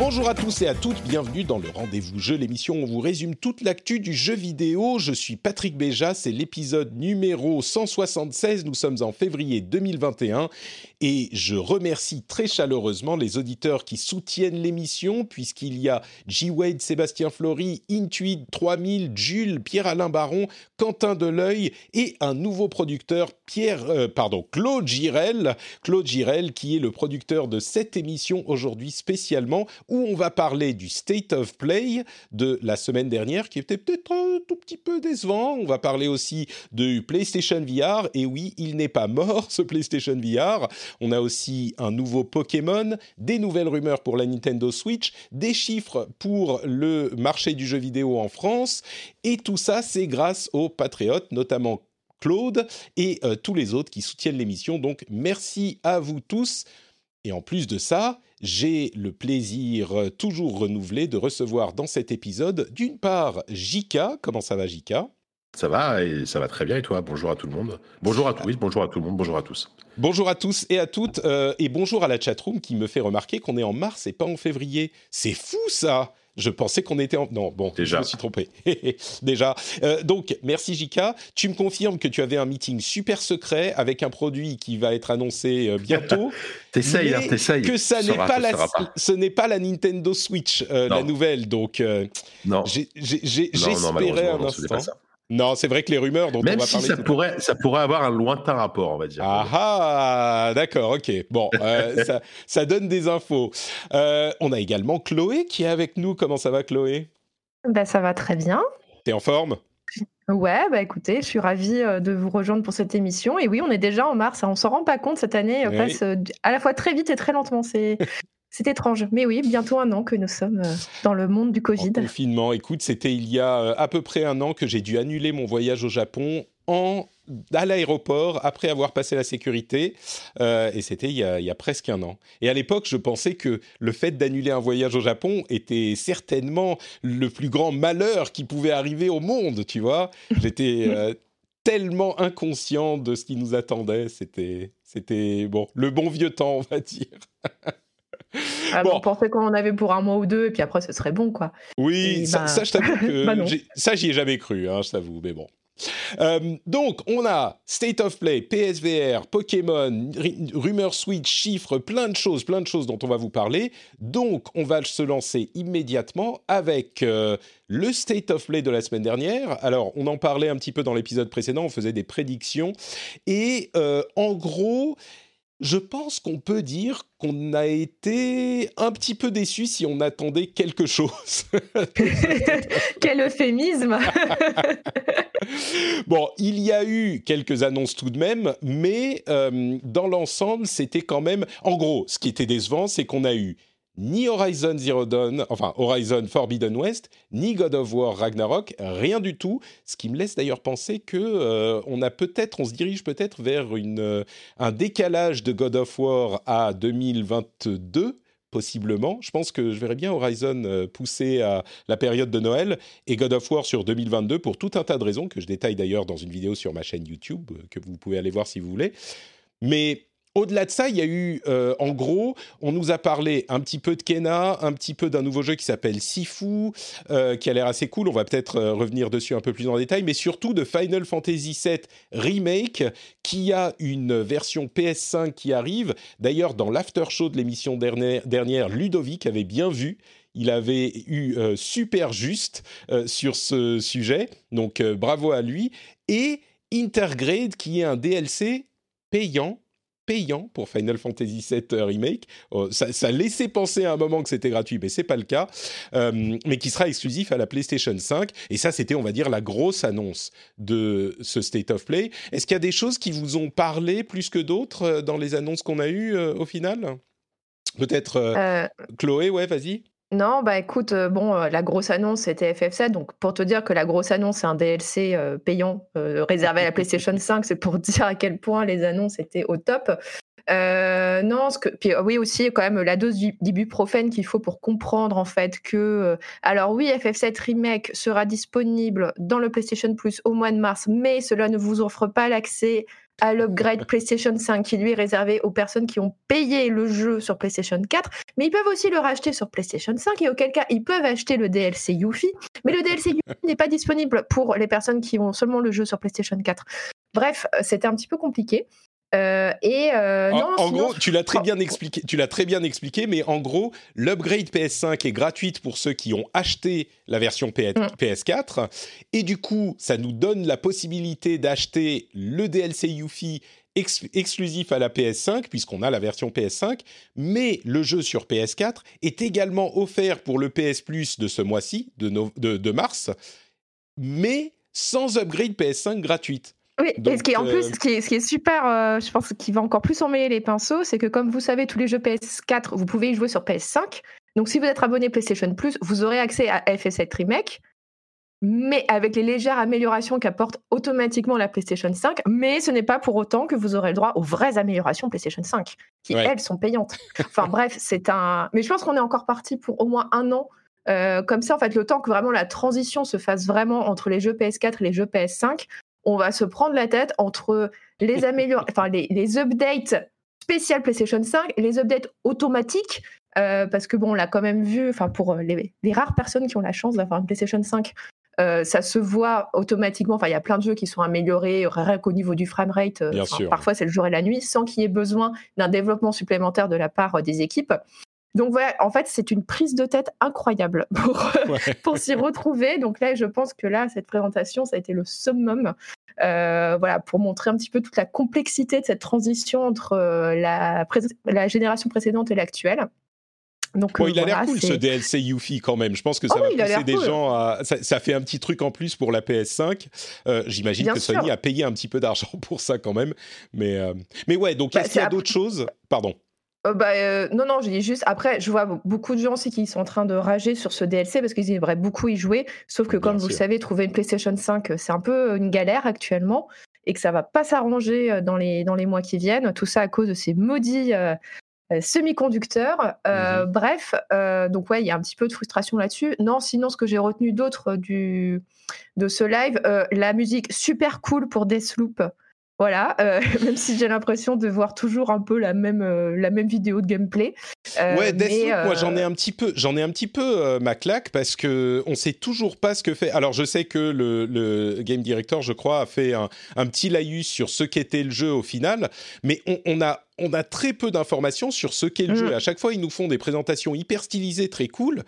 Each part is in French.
Bonjour à tous et à toutes, bienvenue dans le Rendez-vous Jeu, l'émission où on vous résume toute l'actu du jeu vidéo. Je suis Patrick Béja, c'est l'épisode numéro 176, nous sommes en février 2021 et je remercie très chaleureusement les auditeurs qui soutiennent l'émission puisqu'il y a G-Wade, Sébastien Flory, Intuit 3000, Jules, Pierre-Alain Baron, Quentin Deleuil et un nouveau producteur, Pierre, euh, pardon, Claude Girel, Claude Girel qui est le producteur de cette émission aujourd'hui spécialement où on va parler du State of Play de la semaine dernière, qui était peut-être un tout petit peu décevant. On va parler aussi du PlayStation VR, et oui, il n'est pas mort, ce PlayStation VR. On a aussi un nouveau Pokémon, des nouvelles rumeurs pour la Nintendo Switch, des chiffres pour le marché du jeu vidéo en France, et tout ça, c'est grâce aux patriotes, notamment Claude et euh, tous les autres qui soutiennent l'émission. Donc merci à vous tous. Et en plus de ça, j'ai le plaisir euh, toujours renouvelé de recevoir dans cet épisode, d'une part, Jika. Comment ça va, Jika ça va et ça va très bien et toi? Bonjour à tout le monde. Bonjour à tous. Oui, bonjour à tout le monde. Bonjour à tous. Bonjour à tous et à toutes euh, et bonjour à la chatroom qui me fait remarquer qu'on est en mars et pas en février. C'est fou ça. Je pensais qu'on était en... Non, bon, Déjà. je me suis trompé. Déjà. Euh, donc, merci Jika. Tu me confirmes que tu avais un meeting super secret avec un produit qui va être annoncé euh, bientôt. t'essayes, hein, t'essayes. Que ça n'est pas, la, ce n'est pas la Nintendo Switch, euh, la nouvelle. Donc, non. j'espérais un instant. Non, c'est vrai que les rumeurs dont Même on va si parler, ça pourrait, ça pourrait avoir un lointain rapport, on va dire. Ah ah, d'accord, ok. Bon, euh, ça, ça, donne des infos. Euh, on a également Chloé qui est avec nous. Comment ça va, Chloé? Bah, Ça va très bien. T'es en forme? Ouais, bah écoutez, je suis ravie euh, de vous rejoindre pour cette émission. Et oui, on est déjà en mars. On s'en rend pas compte cette année. Elle passe à la fois très vite et très lentement. C'est C'est étrange, mais oui, bientôt un an que nous sommes euh, dans le monde du Covid. En confinement, écoute, c'était il y a euh, à peu près un an que j'ai dû annuler mon voyage au Japon en à l'aéroport après avoir passé la sécurité, euh, et c'était il, il, y a presque un an. Et à l'époque, je pensais que le fait d'annuler un voyage au Japon était certainement le plus grand malheur qui pouvait arriver au monde, tu vois. J'étais tellement inconscient de ce qui nous attendait, c'était, c'était bon, le bon vieux temps, on va dire. Ah, bon. On pensait qu'on en avait pour un mois ou deux, et puis après, ce serait bon, quoi. Oui, ça, bah... je t'avoue que bah ça, j'y ai jamais cru, hein, je t'avoue, mais bon. Euh, donc, on a State of Play, PSVR, Pokémon, Rumeur Switch, chiffres, plein de choses, plein de choses dont on va vous parler. Donc, on va se lancer immédiatement avec euh, le State of Play de la semaine dernière. Alors, on en parlait un petit peu dans l'épisode précédent, on faisait des prédictions. Et euh, en gros, je pense qu'on peut dire qu'on a été un petit peu déçu si on attendait quelque chose. Quel euphémisme Bon, il y a eu quelques annonces tout de même, mais euh, dans l'ensemble, c'était quand même... En gros, ce qui était décevant, c'est qu'on a eu ni Horizon Zero Dawn, enfin Horizon Forbidden West, ni God of War Ragnarok, rien du tout. Ce qui me laisse d'ailleurs penser que euh, on a peut-être, on se dirige peut-être vers euh, un décalage de God of War à 2022 possiblement. Je pense que je verrais bien Horizon euh, pousser à la période de Noël et God of War sur 2022 pour tout un tas de raisons que je détaille d'ailleurs dans une vidéo sur ma chaîne YouTube que vous pouvez aller voir si vous voulez. Mais au-delà de ça, il y a eu, euh, en gros, on nous a parlé un petit peu de Kena, un petit peu d'un nouveau jeu qui s'appelle Sifu, euh, qui a l'air assez cool. On va peut-être euh, revenir dessus un peu plus en détail, mais surtout de Final Fantasy VII Remake, qui a une version PS5 qui arrive. D'ailleurs, dans l'after show de l'émission dernière, Ludovic avait bien vu il avait eu super juste sur ce sujet, donc bravo à lui. Et Intergrade, qui est un DLC payant payant pour Final Fantasy VII Remake. ça, ça, laissait penser à un moment que c'était gratuit, mais c'est pas le cas. mais qui sera exclusif à la PlayStation 5. Et ça, c'était, on va dire, la grosse annonce de ce State of Play. Est-ce qu'il y a des choses qui vous ont parlé plus que d'autres dans les annonces qu'on a eues au final? Peut-être Chloé, ouais, vas-y. Non, bah écoute, euh, bon, euh, la grosse annonce c'était FF7, donc pour te dire que la grosse annonce c'est un DLC euh, payant réservé à la PlayStation 5, c'est pour dire à quel point les annonces étaient au top. non, ce que, puis oui aussi quand même la dose d'ibuprofène qu'il faut pour comprendre en fait que, alors oui, FF7 Remake sera disponible dans le PlayStation Plus au mois de mars, mais cela ne vous offre pas l'accès à l'upgrade PlayStation 5 qui lui est réservé aux personnes qui ont payé le jeu sur PlayStation 4, mais ils peuvent aussi le racheter sur PlayStation 5 et auquel cas ils peuvent acheter le DLC Yuffie, mais le DLC Yuffie n'est pas disponible pour les personnes qui ont seulement le jeu sur PlayStation 4. Bref, euh, c'était un petit peu compliqué. Euh, et euh, en, gros, tu l'as très bien expliqué. Tu l'as très bien expliqué, mais en gros, l'upgrade PS5 est gratuite pour ceux qui ont acheté la version PS4, mm. et du coup, ça nous donne la possibilité d'acheter le DLC Yuffie exclusif à la PS5 puisqu'on a la version PS5, mais le jeu sur PS4 est également offert pour le PS Plus de ce mois-ci, de, de mars, mais sans upgrade PS5 gratuite. Oui, et ce qui est en plus, euh, ce qui est, ce qui est super, euh, je pense qu'il va encore plus emmêler les pinceaux, c'est que comme vous savez, tous les jeux PS4, vous pouvez y jouer sur PS5. Donc si vous êtes abonné PlayStation Plus, vous aurez accès à FF7 Remake, mais avec les légères améliorations qu'apporte automatiquement la PlayStation 5. Mais ce n'est pas pour autant que vous aurez le droit aux vraies améliorations PlayStation 5, qui elles sont payantes. Enfin bref, c'est un. Mais je pense qu'on est encore parti pour au moins un an. Euh, comme ça, en fait, le temps que vraiment la transition se fasse vraiment entre les jeux PS4 et les jeux PS5, on va se prendre la tête entre les améliorations, enfin les, updates spéciales PlayStation 5 et les updates automatiques. Euh, parce que bon, on l'a quand même vu, enfin pour euh, les, rares personnes qui ont la chance d'avoir une PlayStation 5, euh, ça se voit automatiquement. Enfin, il y a plein de jeux qui sont améliorés rien qu'au niveau du framerate. parfois, c'est le jour et la nuit, sans qu'il y ait besoin d'un développement supplémentaire de la part des équipes. Donc voilà, en fait, c'est une prise de tête incroyable pour, pour s'y retrouver. Donc là, je pense que là, cette présentation, ça a été le summum. Euh, voilà, pour montrer un petit peu toute la complexité de cette transition entre euh, la, la génération précédente et l'actuelle. Donc, bon, euh, il a l'air cool ce DLC Yuffie quand même. Je pense que ça oh va pousser des gens à. Ça, fait un petit truc en plus pour la PS5. J'imagine que Sony a payé un petit peu d'argent pour ça quand même. Mais, mais ouais, donc bah, est-ce qu'il y a d'autres choses? Pardon. Euh, bah, euh, non, non, je dis juste. Après, je vois beaucoup de gens aussi qui sont en train de rager sur ce DLC parce qu'ils aimeraient beaucoup y jouer. Sauf que, comme vous le savez, trouver une PlayStation 5, c'est un peu une galère actuellement et que ça va pas s'arranger euh, dans les, dans les mois qui viennent. Tout ça à cause de ces maudits semi-conducteurs. Mmh bref, donc ouais, il y a un petit peu de frustration là-dessus. Non, sinon, ce que j'ai retenu d'autre du de ce live, la musique super cool pour Deathloop. Voilà, euh, même si j'ai l'impression de voir toujours un peu la même, euh, la même vidéo de gameplay. Euh, ouais, Deathloop, moi j'en ai un petit peu, j'en ai un petit peu ma claque parce que on sait toujours pas ce que fait. Alors je sais que le, le game director, je crois, a fait un, un petit laïus sur ce qu'était le jeu au final, mais on, on a on a très peu d'informations sur ce qu'est le jeu. Mm. À chaque fois, ils nous font des présentations hyper stylisées, très cool.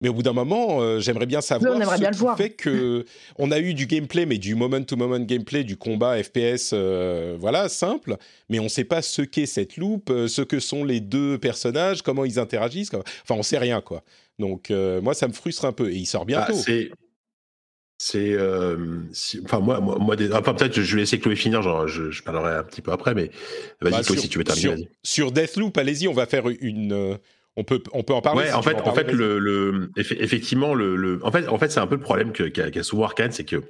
Mais au bout d'un moment, euh, j'aimerais bien savoir ce qui fait que on a eu du gameplay, mais du moment-to-moment gameplay, du combat FPS, euh, voilà, simple. Mais on ne sait pas ce qu'est cette loupe, euh, ce que sont les deux personnages, comment ils interagissent. Enfin, on sait rien, quoi. Donc, moi, ça me frustre un peu. Et il sort bientôt. Bah, c'est c'est enfin moi moi, enfin peut-être je vais laisser Chloé finir genre je, parlerai un petit peu après mais vas-y bah, si tu veux terminer sur, sur Deathloop allez-y on va faire une on peut, on peut en parler. Ouais, en fait, en, fait, le, le, effectivement, le, le, en fait, en fait, c'est un peu le problème qu'a qu souvent Arkane, c'est que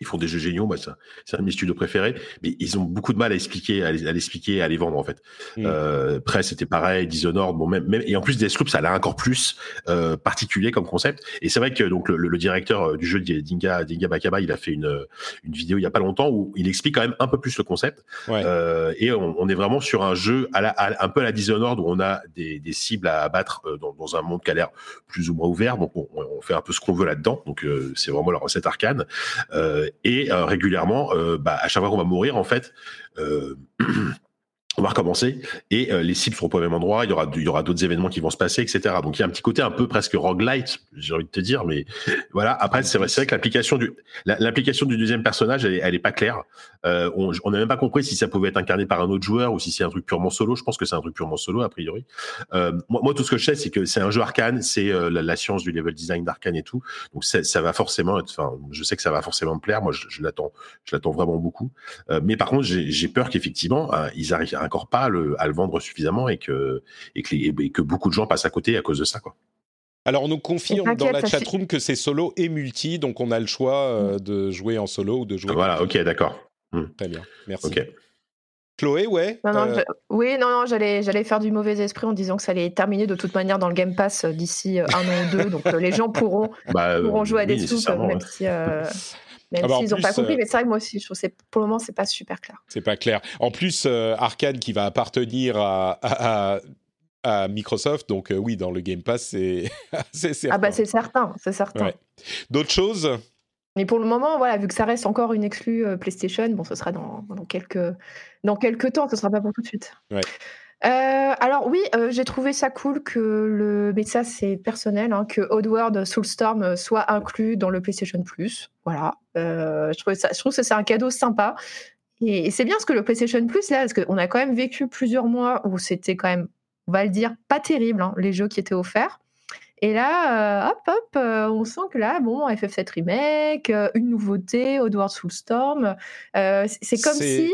ils font des jeux géniaux, moi, c'est un de mes studios préférés, mais ils ont beaucoup de mal à expliquer, à l'expliquer, à les vendre en fait. Mm. Euh, Press c'était pareil, Dishonored, bon même, même et en plus Deathloop, ça a encore plus euh, particulier comme concept. Et c'est vrai que donc le, le, directeur euh, du jeu Dinga Dinga Bakaba, il a fait une une vidéo il y a pas longtemps où il explique quand même un peu plus le concept. Euh, et on, on, est vraiment sur un jeu à la, un peu à la Dishonored où on a des, des cibles à abattre euh, dans, dans, un monde qui a l'air plus ou moins ouvert, donc on, on fait un peu ce qu'on veut là-dedans. Donc euh, c'est vraiment la recette arcane. Euh, et euh, régulièrement, euh, bah, à chaque fois qu'on va mourir, en fait, on va recommencer et euh, les cibles seront pas au même endroit. Il y aura, il y aura d'autres événements qui vont se passer, etc. Donc il y a un petit côté un peu presque roguelite, j'ai envie de te dire, mais voilà. Après, c'est vrai, vrai que l'application du, l'application du deuxième personnage, elle elle est pas claire. Euh, on n'a même pas compris si ça pouvait être incarné par un autre joueur ou si c'est un truc purement solo. Je pense que c'est un truc purement solo a priori. Euh, moi, tout ce que je sais, c'est que c'est un jeu arcane, c'est euh, la, la, science du level design d'arcane et tout. Donc ça, va forcément, être, enfin, je sais que ça va forcément me plaire. Moi, je, l'attends, je l'attends vraiment beaucoup. Euh, mais par contre, j'ai peur qu'effectivement, ils arrivent encore pas à le, à le vendre suffisamment et que, et que, les, et que beaucoup de gens passent à côté à cause de ça, quoi. Alors, on nous confirme dans la chatroom que c'est solo et multi, donc on a le choix euh, de jouer en solo ou de jouer. Voilà, ok, d'accord. Hmm. Très bien, merci. Ok. Chloé, ouais. Non, non, euh... Oui, non, non, j'allais, j'allais faire du mauvais esprit en disant que ça allait terminer de toute manière dans le Game Pass euh, d'ici un an ou deux, donc les gens pourront, bah, pourront jouer à des soupes, même si. Même ah bah s'ils n'ont pas compris, mais c'est vrai que moi aussi, je trouve que pour le moment, c'est pas super clair. C'est pas clair. En plus, Arkane qui va appartenir à, à, à Microsoft. Donc euh, oui, dans le Game Pass, c'est certain. Ah bah c'est certain, c'est certain. D'autres choses? Mais pour le moment, voilà, vu que ça reste encore une exclue euh, PlayStation, bon, ce sera dans, dans, quelques, dans quelques temps, ce sera pas pour tout de suite. Ouais. Euh, alors oui, euh, j'ai trouvé ça cool que le, mais ça c'est personnel, hein, que Oddworld Soulstorm soit inclus dans le PlayStation Plus. Voilà, euh, je trouve ça, je trouve que c'est un cadeau sympa. Et, et c'est bien ce que le PlayStation Plus là, parce qu'on a quand même vécu plusieurs mois où c'était quand même on va le dire, pas terrible, hein, les jeux qui étaient offerts. Et là, hop, hop, on sent que là, bon, FF7 Remake, une nouveauté, Oddworld Soulstorm, c'est comme si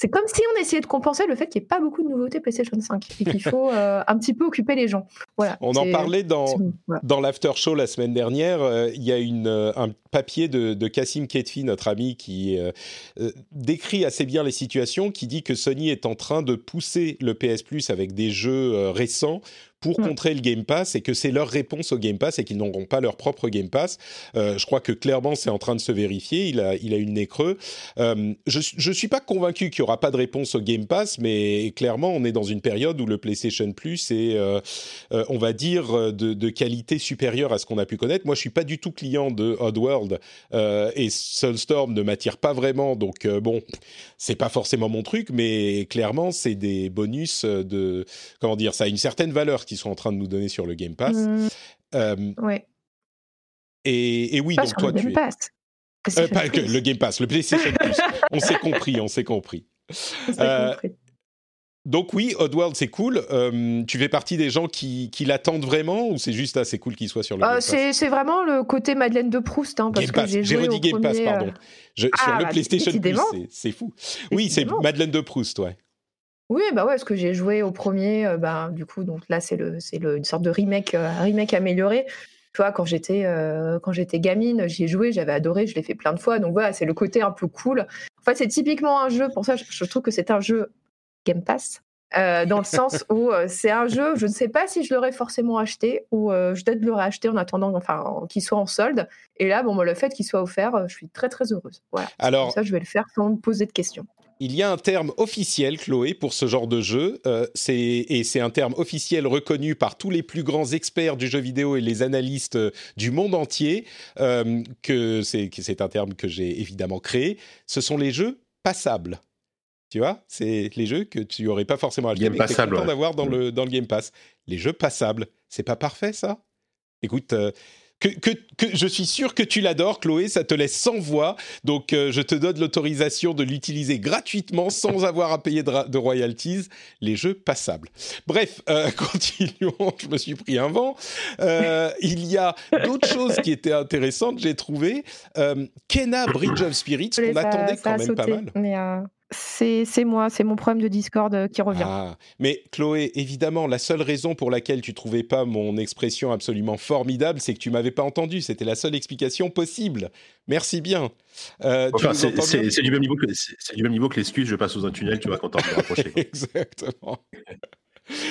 c'est comme si on essayait de compenser le fait qu'il n'y ait pas beaucoup de nouveautés PlayStation 5 et qu'il faut euh, un petit peu occuper les gens. Voilà, on en parlait dans, voilà. dans l'after show la semaine dernière. Euh, il y a une, euh, un papier de, de Cassim Ketfi, notre ami, qui décrit assez bien les situations, qui dit que Sony est en train de pousser le PS Plus avec des jeux récents pour mmh. contrer le Game Pass et que c'est leur réponse au Game Pass et qu'ils n'auront pas leur propre Game Pass. Euh, je crois que clairement c'est en train de se vérifier. Il a, il a une nez creux. Euh, je ne suis pas convaincu qu'il n'y aura pas de réponse au Game Pass, mais clairement on est dans une période où le PlayStation Plus est, euh, on va dire, de, de, qualité supérieure à ce qu'on a pu connaître. Moi je suis pas du tout client de Oddworld et Soulstorm ne m'attire pas vraiment, donc bon, c'est pas forcément mon truc, mais clairement c'est des bonus de, comment dire, ça a une certaine valeur qu'ils sont en train de nous donner sur le Game Pass. Mmh. Euh, ouais. Et, et oui, pas donc toi le tu. Euh, pas que le Game Pass, le PlayStation Plus. on s'est compris, on s'est compris. Euh, compris. Donc oui, Oddworld, c'est cool. Euh, tu fais partie des gens qui, qui l'attendent vraiment ou c'est juste assez ah, cool qu'il soit sur le Game Pass? C'est vraiment le côté Madeleine de Proust. Hein, parce Game Pass, j'ai redit Game premier, Pass, pardon. Je, ah, sur le PlayStation Plus, c'est fou. Oui, c'est Madeleine de Proust, ouais. Oui, bah ouais, parce que j'ai joué au premier, euh, bah, du coup, donc là, c'est le, c'est le, une sorte de remake, euh, remake amélioré. Tu vois, quand j'étais, euh, quand j'étais gamine, j'y ai joué, j'avais adoré, je l'ai fait plein de fois. Donc voilà, c'est le côté un peu cool. En fait, c'est typiquement un jeu, pour ça, je, je trouve que c'est un jeu Game Pass. Dans le sens où c'est un jeu, je ne sais pas si je l'aurais forcément acheté ou je peut-être l'aurais acheté en attendant enfin, qu'il soit en solde. Et là, bon, le fait qu'il soit offert, je suis très très heureuse. Voilà. Alors, ça, je vais le faire sans me poser de questions. Il y a un terme officiel, Chloé, pour ce genre de jeu, euh, et c'est un terme officiel reconnu par tous les plus grands experts du jeu vidéo et les analystes du monde entier, euh, que c'est un terme que j'ai évidemment créé. Ce sont les jeux passables. Tu vois, c'est les jeux que tu n'aurais pas forcément game mais content d'avoir dans le, dans le Game Pass. Les jeux passables, c'est pas parfait ça? Écoute, euh, que, que, que, je suis sûr que tu l'adores, Chloé, ça te laisse sans voix, donc euh, je te donne l'autorisation de l'utiliser gratuitement sans avoir à payer de, de, royalties, les jeux passables. Bref, euh, continuons, je me suis pris un vent. Euh, il y a d'autres choses qui étaient intéressantes, j'ai trouvé. Kena Bridge of Spirits, qu'on attendait quand même sauté, pas mal. Mais c'est moi, c'est mon problème de Discord euh, qui revient. Ah, mais Chloé, évidemment, la seule raison pour laquelle tu trouvais pas mon expression absolument formidable, c'est que tu m'avais pas entendu. C'était la seule explication possible. Merci bien. Euh, enfin, c'est du même niveau que c'est du même niveau que l'excuse. Je passe sous un tunnel, tu vois, quand me rapprocher. Exactement.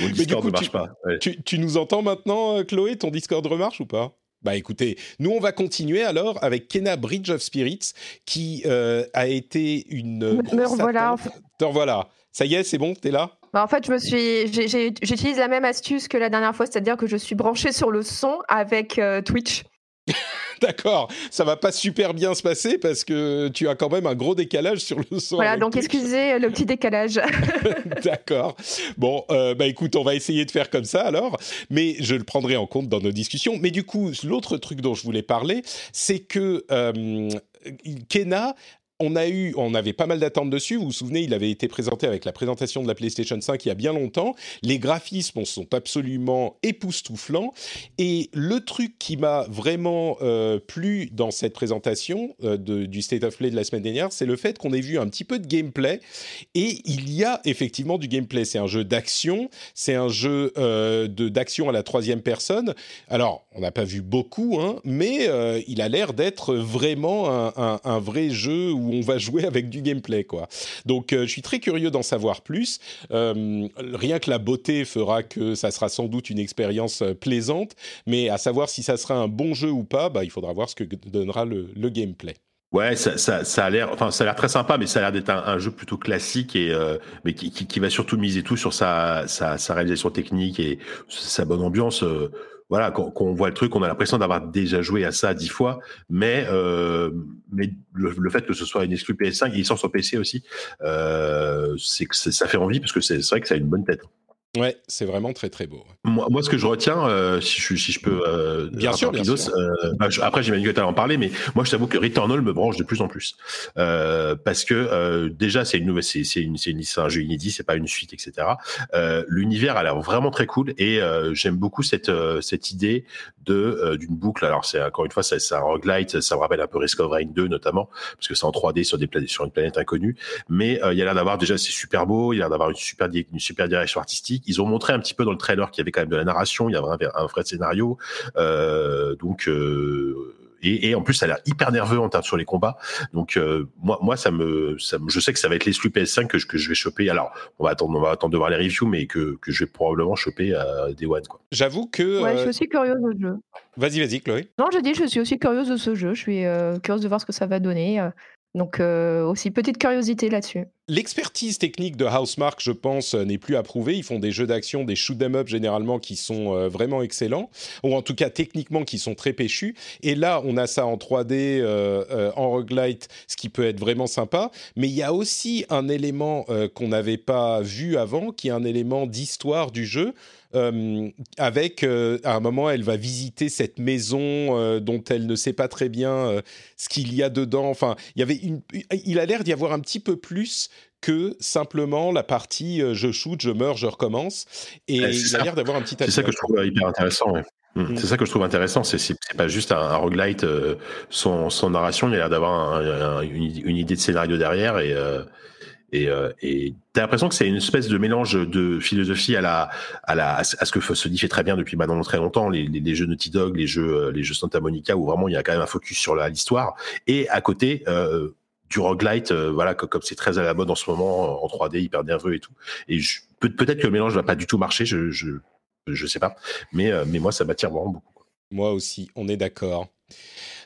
Mon Discord coup, ne marche tu, pas. Ouais. Tu, tu, nous entends maintenant, Chloé? Ton Discord remarche ou pas? Bah écoutez, nous on va continuer alors avec Kena Bridge of Spirits qui euh, a été une. Me revoilà. En fait. Te revoilà. Ça y est, c'est bon, t'es là? Bah en fait, je me suis, j'utilise la même astuce que la dernière fois, c'est-à-dire que je suis branchée sur le son avec euh, Twitch. D'accord, ça va pas super bien se passer parce que tu as quand même un gros décalage sur le son. Voilà, donc excusez le petit décalage. D'accord. Bon, euh, bah écoute, on va essayer de faire comme ça alors, mais je le prendrai en compte dans nos discussions. Mais du coup, l'autre truc dont je voulais parler, c'est que euh, Kena on a eu, on avait pas mal d'attentes dessus. Vous vous souvenez, il avait été présenté avec la présentation de la PlayStation 5 il y a bien longtemps. Les graphismes sont absolument époustouflants. Et le truc qui m'a vraiment euh, plu dans cette présentation euh, du State of Play de la semaine dernière, c'est le fait qu'on ait vu un petit peu de gameplay. Et il y a effectivement du gameplay. C'est un jeu d'action, c'est un jeu euh, d'action à la troisième personne. Alors, on n'a pas vu beaucoup, hein, mais il a l'air d'être vraiment un, vrai jeu on va jouer avec du gameplay, quoi. Donc, euh, je suis très curieux d'en savoir plus. Euh, rien que la beauté fera que ça sera sans doute une expérience euh, plaisante, mais à savoir si ça sera un bon jeu ou pas, bah, il faudra voir ce que donnera le, gameplay. Ouais, ça, ça, a l'air, enfin, ça a l'air très sympa, mais ça a l'air d'être un, jeu plutôt classique et mais qui, va surtout miser tout sur sa, réalisation technique et sa bonne ambiance voilà, quand, on voit le truc, on a l'impression d'avoir déjà joué à ça dix fois, mais euh, mais le, fait que ce soit une exclu PS5, il sort sur PC aussi, euh, c'est que ça fait envie parce que c'est vrai que ça a une bonne tête. Ouais, c'est vraiment très très beau. Moi, moi ce que je retiens, euh, si, je, si je peux. Euh, bien sûr, bien sûr. Euh, bah, après, j'imagine que tu en parler, mais moi, je t'avoue que Returnal me branche de plus en plus. parce que déjà, c'est une nouvelle, c'est une, c'est un jeu inédit, c'est pas une suite, etc. L'univers a l'air vraiment très cool et j'aime beaucoup cette, cette idée de d'une boucle. Alors, c'est encore une fois, c'est un roguelite, ça me rappelle un peu Risk of Rain 2 notamment, parce que c'est en 3D sur, des sur une planète inconnue. Mais il y a l'air d'avoir déjà, c'est super beau, il y a l'air d'avoir une super, une super direction artistique ils ont montré un petit peu dans le trailer qu'il y avait quand même de la narration, il y avait un, vrai scénario. Euh, donc euh, et, en plus ça a l'air hyper nerveux en termes sur les combats. Donc euh, moi, moi ça me, ça je sais que ça va être l'exclu PS5 que je, que je vais choper. Alors on va attendre, on va attendre de voir les reviews, mais que, que je vais probablement choper à Day One. Quoi. J'avoue que. Ouais, je suis aussi curieuse de ce jeu. Vas-y, vas-y, Chloé. Non, je dis, je suis aussi curieuse de ce jeu. Je suis curieuse de voir ce que ça va donner. Donc aussi petite curiosité là-dessus. L'expertise technique de Housemark, je pense, euh, n'est plus approuvée. Ils font des jeux d'action, des shoot 'em up généralement qui sont euh, vraiment excellents, ou en tout cas techniquement qui sont très péchus. Et là, on a ça en 3D, euh, en roguelite, ce qui peut être vraiment sympa. Mais il y a aussi un élément qu'on n'avait pas vu avant, qui est un élément d'histoire du jeu. Avec à un moment elle va visiter cette maison dont elle ne sait pas très bien ce qu'il y a dedans. Enfin, il y avait une, il a l'air d'y avoir un petit peu plus que simplement la partie euh, je shoot, je meurs, je recommence. Et il a l'air d'avoir un petit. C'est ça que je trouve hyper intéressant. Mmh. Mmh. C'est ça que je trouve intéressant, c'est pas juste un, roguelite euh, sans, narration, il a l'air d'avoir une, idée de scénario derrière et euh, et et t'as l'impression que c'est une espèce de mélange de philosophie à la à la à ce que Sony fait très bien depuis maintenant très longtemps, les, jeux Naughty Dog, les jeux les jeux Santa Monica où vraiment il y a quand même un focus sur l'histoire et à côté du roguelite, euh, voilà, comme c'est très à la mode en ce moment, en 3D, hyper nerveux et tout. Et peut-être que le mélange va pas du tout marcher, je, je, je sais pas. Mais, euh, mais moi, ça m'attire vraiment beaucoup. Moi aussi, on est d'accord.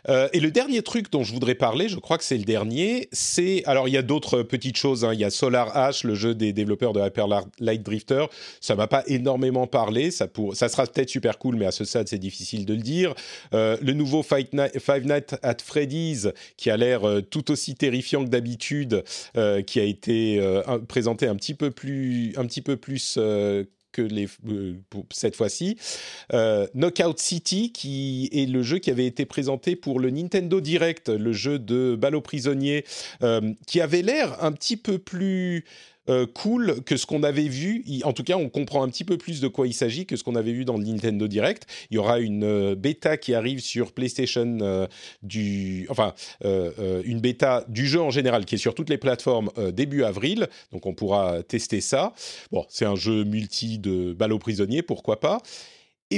Euh, et le dernier truc dont je voudrais parler, je crois que c'est le dernier, c'est alors il y a d'autres petites choses. Hein. Il y a Solar H, le jeu des développeurs de Hyper Light Drifter. Ça m'a pas énormément parlé. Ça pour, ça sera peut-être super cool, mais à ce stade c'est difficile de le dire. Euh, le nouveau Five Nights at Freddy's, qui a l'air euh, tout aussi terrifiant que d'habitude, qui a été présenté un petit peu plus, un petit peu plus que les, euh, cette fois-ci. Euh, Knockout City, qui est le jeu qui avait été présenté pour le Nintendo Direct, le jeu de balle aux prisonniers, euh, qui avait l'air un petit peu plus euh, cool que ce qu'on avait vu. En tout cas, on comprend un petit peu plus de quoi il s'agit que ce qu'on avait vu dans le Nintendo Direct. Il y aura une euh, bêta qui arrive sur PlayStation euh, du, enfin, une bêta du jeu en général qui est sur toutes les plateformes début avril. Donc, on pourra tester ça. Bon, c'est un jeu multi de balles aux prisonniers, pourquoi pas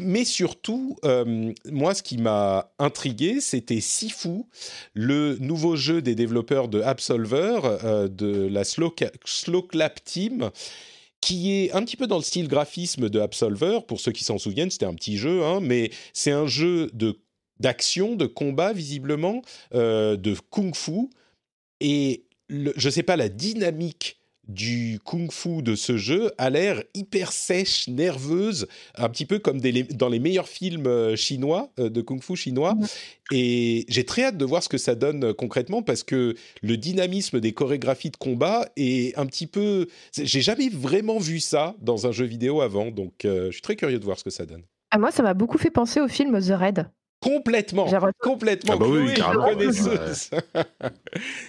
mais surtout, euh, moi, ce qui m'a intrigué, c'était Sifu, le nouveau jeu des développeurs de Absolver, euh, de la Slow, Clap Team, qui est un petit peu dans le style graphisme de Absolver. Pour ceux qui s'en souviennent, c'était un petit jeu, hein, mais c'est un jeu de d'action, de combat visiblement, euh, de kung-fu. Et je ne sais pas la dynamique du kung-fu de ce jeu a l'air hyper sèche, nerveuse, un petit peu comme dans les meilleurs films euh, chinois, euh, de kung-fu chinois. Et j'ai très hâte de voir ce que ça donne euh, concrètement parce que le dynamisme des chorégraphies de combat est un petit peu... J'ai jamais vraiment vu ça dans un jeu vidéo avant, donc je suis très curieux de voir ce que ça donne. À ah, moi, ça m'a beaucoup fait penser au film The Raid. Complètement, complètement. Ah bah oui, carrément.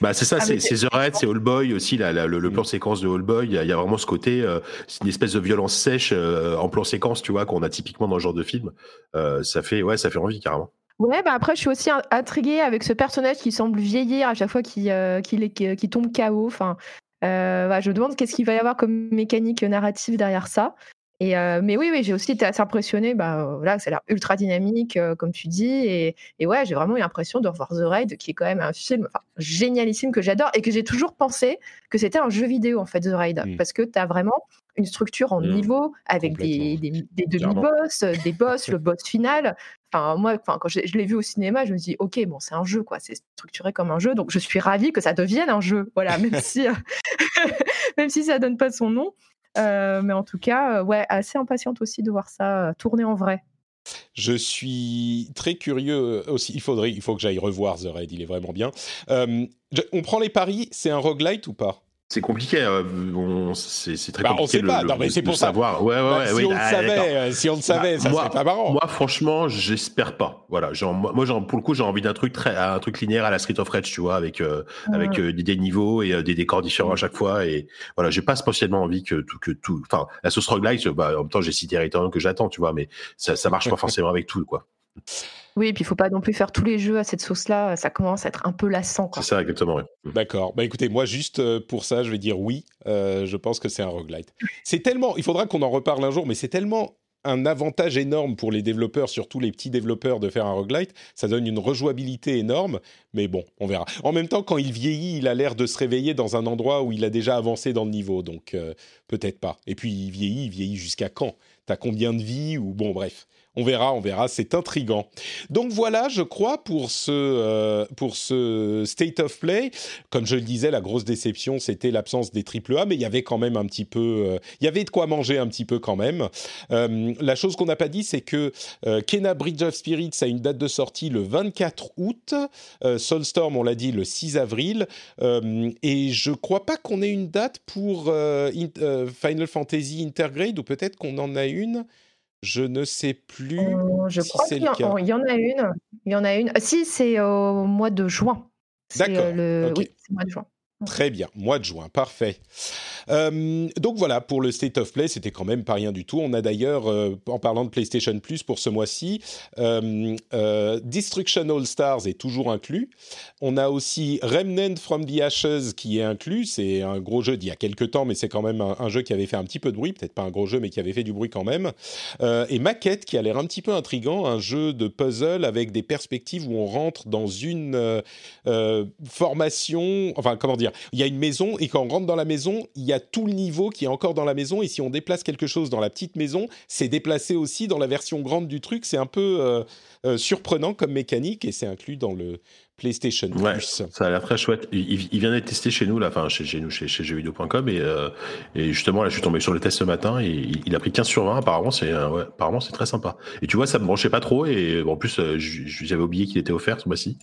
bah c'est ça, ah, c'est The Red, c'est All Boy aussi, la, le, le, plan mm. séquence de All Boy. Il y, a vraiment ce côté, euh, c'est une espèce de violence sèche euh, en plan séquence, tu vois, qu'on a typiquement dans ce genre de film. Euh, ça fait, ouais, ça fait envie carrément. Ouais, bah après, je suis aussi intriguée avec ce personnage qui semble vieillir à chaque fois qu'il qui tombe KO. Enfin, bah, je me demande qu'est-ce qu'il va y avoir comme mécanique narrative derrière ça. Et mais oui, oui, j'ai aussi été assez impressionnée. Bah, voilà, ça a l'air ultra dynamique, comme tu dis. Et, et ouais, j'ai vraiment eu l'impression de revoir The Raid, qui est quand même un film génialissime que j'adore et que j'ai toujours pensé que c'était un jeu vidéo, en fait, The Raid. Mmh. Parce que tu as vraiment une structure en mmh. niveau avec des, des, des demi-boss, des boss, le boss final. Enfin, moi, enfin, quand je, l'ai vu au cinéma, je me dis, ok, bon, c'est un jeu, quoi. C'est structuré comme un jeu. Donc, je suis ravie que ça devienne un jeu. Voilà, même si, même si ça donne pas son nom. Euh, mais en tout cas, euh, ouais, assez impatiente aussi de voir ça euh, tourner en vrai. Je suis très curieux aussi. Il faudrait, il faut que j'aille revoir The Raid. Il est vraiment bien. on prend les paris. C'est un roguelite ou pas? C'est compliqué. Euh, c'est très bah, compliqué. On sait pas. non, mais c'est pour savoir. Ouais, ouais, bah, si, on le savait, euh, si on le savait, ça serait pas marrant. Moi, franchement, j'espère pas. Voilà. Genre, moi, genre, pour le coup, j'ai envie d'un truc très, un truc linéaire à la Street of Rage, tu vois, avec euh, avec des, niveaux et des décors différents à chaque fois. Et voilà, j'ai pas spécialement envie que tout, que tout. Enfin, la sauce roguelite, bah, en même temps, j'ai cité Return que j'attends, tu vois, mais ça, ça marche pas forcément avec tout, quoi. Oui, et puis il faut pas non plus faire tous les jeux à cette sauce-là, ça commence à être un peu lassant. C'est ça, exactement. Mm. D'accord. Bah écoutez, moi juste euh, pour ça, je vais dire oui. Euh, je pense que c'est un roguelite. C'est tellement, il faudra qu'on en reparle un jour, mais c'est tellement un avantage énorme pour les développeurs, surtout les petits développeurs, de faire un roguelite. Ça donne une rejouabilité énorme, mais bon, on verra. En même temps, quand il vieillit, il a l'air de se réveiller dans un endroit où il a déjà avancé dans le niveau, donc euh, peut-être pas. Et puis il vieillit, il vieillit jusqu'à quand? T'as combien de vies ou bon, bref. On verra, on verra, c'est intrigant. Donc voilà, je crois, pour ce, euh, pour ce State of Play. Comme je le disais, la grosse déception, c'était l'absence des AAA, mais il y avait quand même un petit peu... Euh, il y avait de quoi manger un petit peu quand même. Euh, la chose qu'on n'a pas dit, c'est que Kena Bridge of Spirits a une date de sortie le 24 août. Soulstorm, on l'a dit, le 6 avril. et je crois pas qu'on ait une date pour Final Fantasy Intergrade, ou peut-être qu'on en a une. Je ne sais plus. Euh, je crois qu'il y, y, en a une. Il y en a une. Ah, si, c'est au mois de juin. D'accord. Oui, c'est mois de juin. Très bien, mois de juin, parfait. Euh, donc voilà, pour le State of Play, c'était quand même pas rien du tout. On a d'ailleurs, euh, en parlant de PlayStation Plus pour ce mois-ci, euh, Destruction All Stars est toujours inclus. On a aussi Remnant from the Ashes qui est inclus. C'est un gros jeu d'il y a quelques temps, mais c'est quand même un, jeu qui avait fait un petit peu de bruit. Peut-être pas un gros jeu, mais qui avait fait du bruit quand même. et Maquette qui a l'air un petit peu intrigant, un jeu de puzzle avec des perspectives où on rentre dans une formation, enfin comment dire, il y a une maison et quand on rentre dans la maison, il y a tout le niveau qui est encore dans la maison et si on déplace quelque chose dans la petite maison, c'est déplacé aussi dans la version grande du truc. C'est un peu euh, euh, surprenant comme mécanique et c'est inclus dans le PlayStation ouais, Ça a l'air très chouette. Il, vient d'être testé chez nous, là, enfin chez, nous, chez, chez jeuxvideo.com et, euh, et justement là, je suis tombé sur le test ce matin et il, a pris 15 sur 20. Apparemment, c'est ouais, apparemment c'est très sympa. Et tu vois, ça me branchait pas trop et en plus, j'avais oublié qu'il était offert ce mois-ci.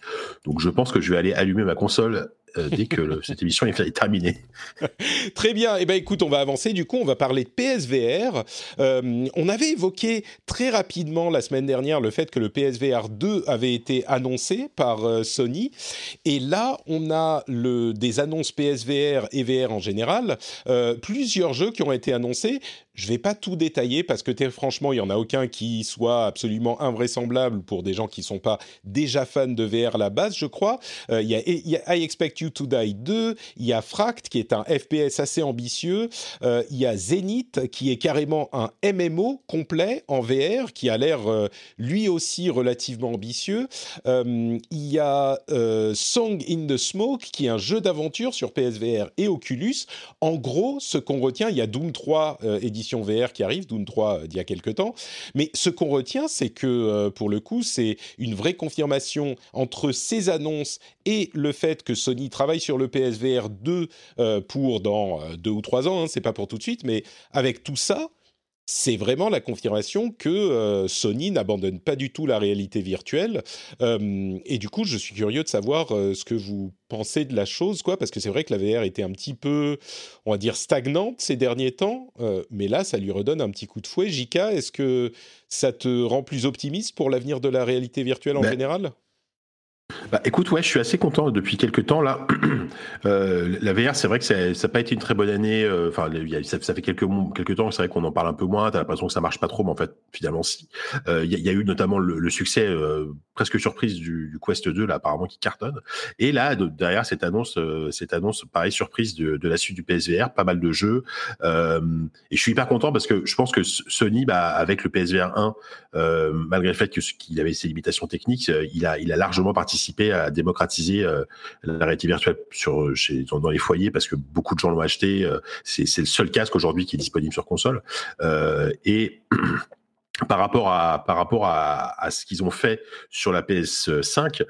Donc je pense que je vais aller allumer ma console euh, dès que cette émission est terminée. Très bien. Eh ben, écoute, on va avancer. Du coup, on va parler de PSVR. Euh, on avait évoqué très rapidement la semaine dernière le fait que le PSVR 2 avait été annoncé par euh, Sony. Et là, on a des annonces PSVR et VR en général. plusieurs jeux qui ont été annoncés. Je vais pas tout détailler parce que franchement, il y en a aucun qui soit absolument invraisemblable pour des gens qui sont pas déjà fans de VR à la base, je crois. Euh, il y, a, I Expect You to Die 2, il y a Fract qui est un FPS assez ambitieux, euh, il y a Zenith qui est carrément un MMO complet en VR qui a l'air euh, lui aussi relativement ambitieux. il y a Song in the Smoke qui est un jeu d'aventure sur PSVR et Oculus. En gros, ce qu'on retient, il y a Doom 3 édition VR qui arrive, Dune 3 d'il y a quelques temps. Mais ce qu'on retient, c'est que pour le coup, c'est une vraie confirmation entre ces annonces et le fait que Sony travaille sur le PSVR 2 pour dans deux ou trois ans, hein, c'est pas pour tout de suite, mais avec tout ça, c'est vraiment la confirmation que euh, Sony n'abandonne pas du tout la réalité virtuelle. Euh, et du coup, je suis curieux de savoir euh, ce que vous pensez de la chose, quoi, parce que c'est vrai que la VR était un petit peu, on va dire, stagnante ces derniers temps, mais là, ça lui redonne un petit coup de fouet. Jika, est-ce que ça te rend plus optimiste pour l'avenir de la réalité virtuelle en ben, général? Bah, écoute, ouais, je suis assez content depuis quelques temps là. Euh, la VR, c'est vrai que ça n'a pas été une très bonne année. Euh, enfin, ça, fait quelques quelques temps, c'est vrai qu'on en parle un peu moins. T'as l'impression que ça marche pas trop, mais en fait, finalement, si. Il euh, y, a eu notamment le, succès presque surprise du, Quest 2 là, apparemment qui cartonne. Et là, derrière cette annonce, cette annonce, pareil, surprise de, la suite du PSVR, pas mal de jeux. et je suis hyper content parce que je pense que Sony, bah, avec le PSVR 1, malgré le fait qu'il avait ses limitations techniques, il a, il a largement participé à démocratiser euh, la réalité virtuelle sur, euh, chez, dans, les foyers parce que beaucoup de gens l'ont acheté. Euh, c'est, le seul casque aujourd'hui qui est disponible sur console. et par rapport à par rapport à, ce qu'ils ont fait sur la PS5,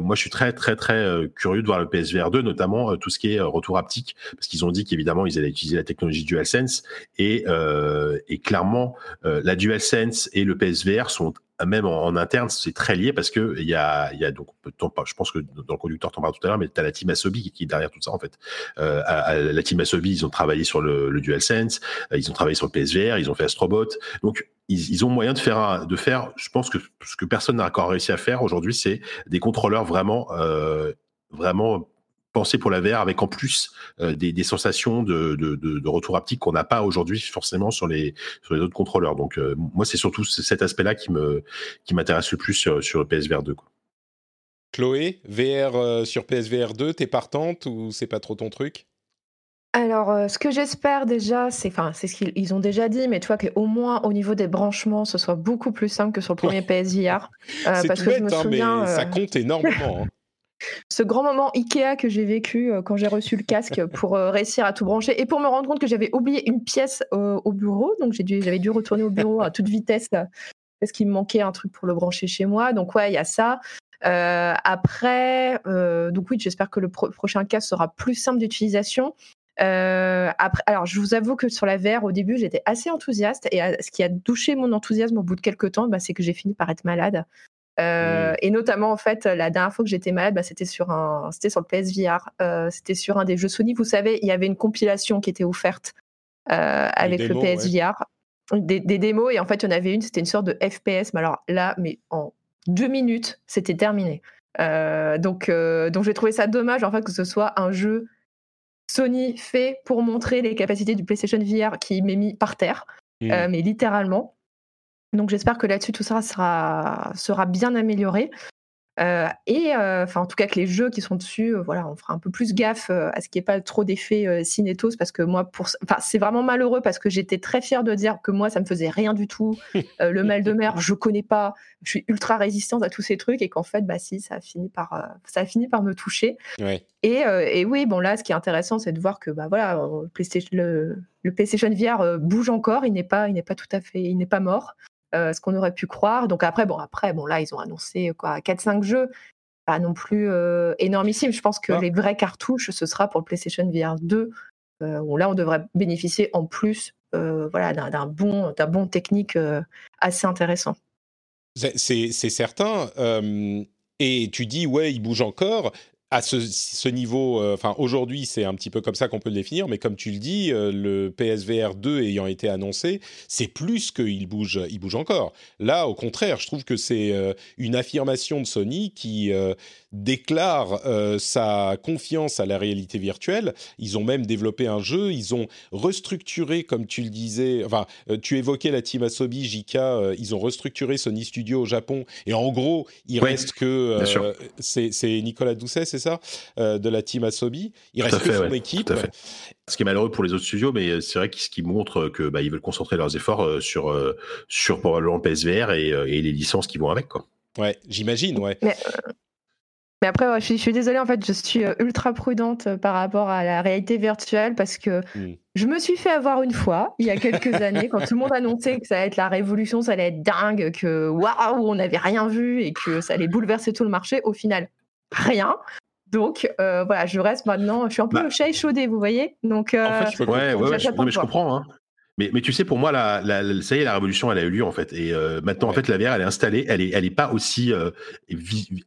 moi je suis très très très curieux de voir le PSVR 2, notamment tout ce qui est retour haptique, parce qu'ils ont dit qu'évidemment ils allaient utiliser la technologie DualSense et et clairement la DualSense et le PSVR sont même en, interne, c'est très lié parce que il y a, donc, je pense que dans le conducteur, t'en parles tout à l'heure, mais tu as la team Asobi qui, est derrière tout ça en fait. Euh, la team Asobi, ils ont travaillé sur le, DualSense, euh, ils ont travaillé sur le PSVR, ils ont fait Astrobot, donc ils, ils ont moyen de faire, de faire. Je pense que ce que personne n'a encore réussi à faire aujourd'hui, c'est des contrôleurs vraiment, euh, vraiment pensé pour la VR avec en plus euh, des, des, sensations de, de, de, retour haptique qu'on n'a pas aujourd'hui forcément sur les sur les autres contrôleurs. Donc euh, moi c'est surtout cet aspect-là qui me qui m'intéresse le plus sur, sur le PSVR 2. Quoi. Chloé, VR euh, sur PSVR 2, t'es partante ou c'est pas trop ton truc? Alors, ce que j'espère déjà, c'est, enfin, c'est ce qu'ils ont déjà dit, mais tu vois qu'au moins au niveau des branchements, ce soit beaucoup plus simple que sur le premier PSVR. parce que je me hein, souviens, mais ça compte énormément. Hein. Ce grand moment Ikea que j'ai vécu euh, quand j'ai reçu le casque pour euh, réussir à tout brancher et pour me rendre compte que j'avais oublié une pièce au bureau. Donc j'avais dû retourner au bureau à toute vitesse parce qu'il me manquait un truc pour le brancher chez moi. Donc ouais, il y a ça. Euh, après, donc oui, j'espère que le prochain casque sera plus simple d'utilisation. après, alors, je vous avoue que sur la VR, au début, j'étais assez enthousiaste. Et ce qui a douché mon enthousiasme au bout de quelques temps, bah, c'est que j'ai fini par être malade. Euh, et notamment, en fait, la dernière fois que j'étais malade, bah, c'était sur un, c'était sur le PSVR. Euh, c'était sur un des jeux Sony. Vous savez, il y avait une compilation qui était offerte euh, avec le PSVR, des, des, démos. Et en fait, il y en avait une, c'était une sorte de FPS. Mais alors là, mais en deux minutes, c'était terminé. donc, donc j'ai trouvé ça dommage en fait que ce soit un jeu Sony fait pour montrer les capacités du PlayStation VR qui m'est mis par terre, mmh. mais littéralement. Donc j'espère que là-dessus tout ça sera, sera bien amélioré. Euh, et euh, enfin, en tout cas, que les jeux qui sont dessus, euh, voilà, on fera un peu plus gaffe à ce qu'il n'y ait pas trop d'effets cinétos, parce que moi, pour, enfin, c'est vraiment malheureux parce que j'étais très fière de dire que moi, ça me faisait rien du tout. le mal de mer, je connais pas, je suis ultra résistante à tous ces trucs, et qu'en fait, bah si, ça a fini par, ça a fini par me toucher. Et, et, oui, bon là, ce qui est intéressant, c'est de voir que bah voilà, le PlayStation, le, le PlayStation VR bouge encore, il n'est pas, il n'est pas tout à fait, il n'est pas mort. Euh, ce qu'on aurait pu croire. Donc après, bon, après, bon, là, ils ont annoncé quoi, 4-5 jeux, pas non plus euh, énormissime. Je pense que les vraies cartouches, ce sera pour le PlayStation VR 2, euh, où là, on devrait bénéficier en plus voilà, d'un bon, bon technique assez intéressant. C'est certain. et tu dis, ouais, il bouge encore à ce, niveau, euh, enfin aujourd'hui c'est un petit peu comme ça qu'on peut le définir, mais comme tu le dis, euh, le PSVR 2 ayant été annoncé, c'est plus qu'il bouge, il bouge encore. Là, au contraire, je trouve que c'est euh, une affirmation de Sony qui déclare sa confiance à la réalité virtuelle. Ils ont même développé un jeu, ils ont restructuré, comme tu le disais, enfin tu évoquais la team Asobi, JK, ils ont restructuré Sony Studio au Japon, et en gros, il reste que c'est Nicolas Doucet, c'est ça, euh, de la team Asobi. Il reste que son équipe. Ce qui est malheureux pour les autres studios, mais c'est vrai ce qui montre que bah, ils veulent concentrer leurs efforts euh, sur euh, sur probablement PSVR et, et les licences qui vont avec, quoi. Ouais, j'imagine, ouais. Mais après, je, suis, désolée, en fait, je suis euh, ultra prudente euh, par rapport à la réalité virtuelle parce que hmm. je me suis fait avoir une fois, il y a quelques années, quand tout le monde annonçait que ça allait être la révolution, ça allait être dingue, que waouh, on n'avait rien vu et que ça allait bouleverser tout le marché. Au final, rien. Donc euh, voilà, je reste maintenant, je suis un peu bah, chat échaudé, vous voyez. Donc, en fait, je ouais, ouais, je, mais je comprends. Hein. Mais, mais tu sais, pour moi, la, la, ça y est, la révolution, elle a eu lieu en fait. Et euh, maintenant, en fait, la VR, elle est installée. Elle est, elle est pas aussi euh,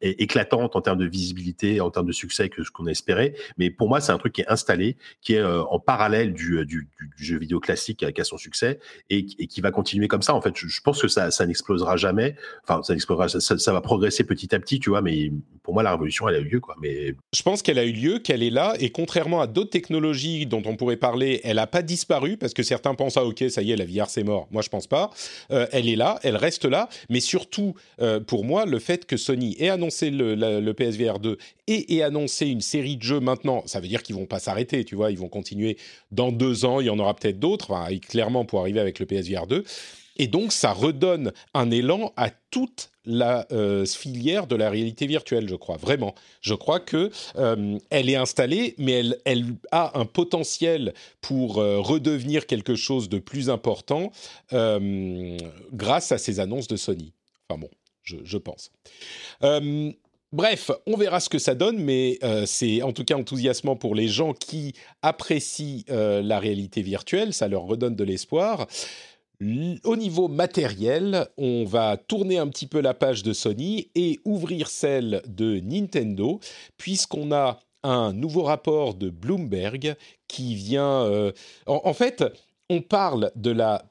éclatante en termes de visibilité, en termes de succès que ce qu'on a espéré. Mais pour moi, c'est un truc qui est installé, qui est euh, en parallèle du, du, du, jeu vidéo classique qui a son succès et, et, qui va continuer comme ça. En fait, je, pense que ça, ça n'explosera jamais. Enfin, ça n'explosera, ça, ça, va progresser petit à petit, tu vois. Mais pour moi, la révolution, elle a eu lieu, quoi. Mais je pense qu'elle a eu lieu, qu'elle est là, et contrairement à d'autres technologies dont on pourrait parler, elle a pas disparu parce que certains pensent ok, ça y est, la VR c'est mort. Moi, je pense pas. Euh, elle est là, elle reste là, mais surtout euh, pour moi, le fait que Sony ait annoncé le, PSVR 2 et ait annoncé une série de jeux maintenant, ça veut dire qu'ils vont pas s'arrêter, tu vois, ils vont continuer dans deux ans. Il y en aura peut-être d'autres, clairement pour arriver avec le PSVR 2. Et donc, ça redonne un élan à toute la euh, filière de la réalité virtuelle, je crois, vraiment. Je crois que euh, elle est installée, mais elle, a un potentiel pour euh, redevenir quelque chose de plus important grâce à ces annonces de Sony. Enfin bon, je pense. Bref, on verra ce que ça donne, mais c'est en tout cas enthousiasmant pour les gens qui apprécient la réalité virtuelle, ça leur redonne de l'espoir. Au niveau matériel, on va tourner un petit peu la page de Sony et ouvrir celle de Nintendo, puisqu'on a un nouveau rapport de Bloomberg qui vient... Euh, en, fait, on parle de la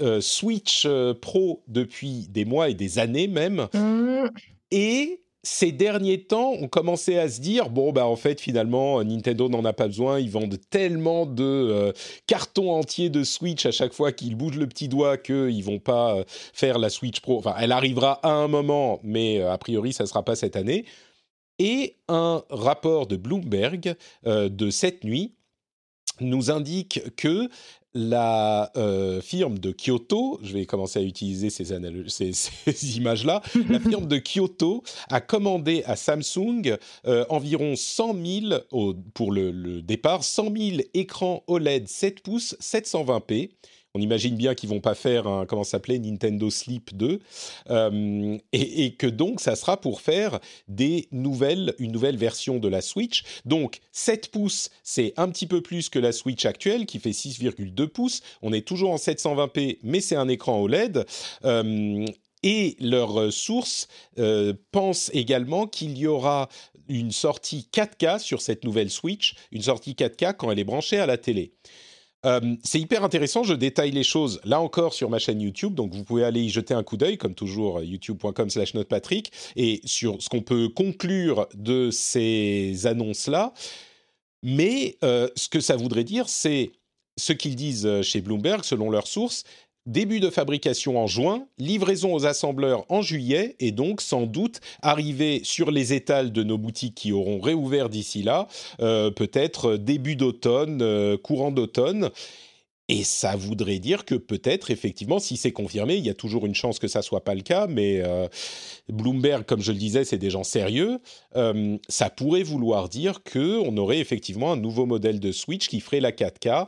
euh, Switch euh, Pro depuis des mois et des années même. Mmh. Et ces derniers temps, on commençait à se dire bon bah en fait finalement Nintendo n'en a pas besoin, ils vendent tellement de euh, cartons entiers de Switch à chaque fois qu'ils bougent le petit doigt qu'ils vont pas euh, faire la Switch Pro. Enfin, elle arrivera à un moment, mais euh, a priori ça sera pas cette année. Et un rapport de Bloomberg de cette nuit nous indique que la euh, firme de Kyoto, je vais commencer à utiliser ces, images-là, la firme de Kyoto a commandé à Samsung euh, environ 100 000, pour le, le, départ, 100 000 écrans OLED 7 pouces 720p on imagine bien qu'ils vont pas faire un comment s'appelait Nintendo Sleep 2 euh, et, que donc ça sera pour faire des nouvelles une nouvelle version de la Switch. Donc 7 pouces, c'est un petit peu plus que la Switch actuelle qui fait 6,2 pouces. On est toujours en 720p, mais c'est un écran OLED. Euh, et leur source euh, pense également qu'il y aura une sortie 4K sur cette nouvelle Switch, une sortie 4K quand elle est branchée à la télé. Euh, c'est hyper intéressant, je détaille les choses là encore sur ma chaîne YouTube, donc vous pouvez aller y jeter un coup d'œil, comme toujours, youtube.com slash notepatrick, et sur ce qu'on peut conclure de ces annonces-là. Mais euh, ce que ça voudrait dire, c'est ce qu'ils disent euh, chez Bloomberg, selon leurs sources, début de fabrication en juin, livraison aux assembleurs en juillet et donc sans doute arriver sur les étals de nos boutiques qui auront réouvert d'ici là, euh, peut-être début d'automne, euh, courant d'automne. Et ça voudrait dire que peut-être, effectivement, si c'est confirmé, il y a toujours une chance que ça soit pas le cas, mais euh, Bloomberg, comme je le disais, c'est des gens sérieux. ça pourrait vouloir dire que on aurait effectivement un nouveau modèle de Switch qui ferait la 4K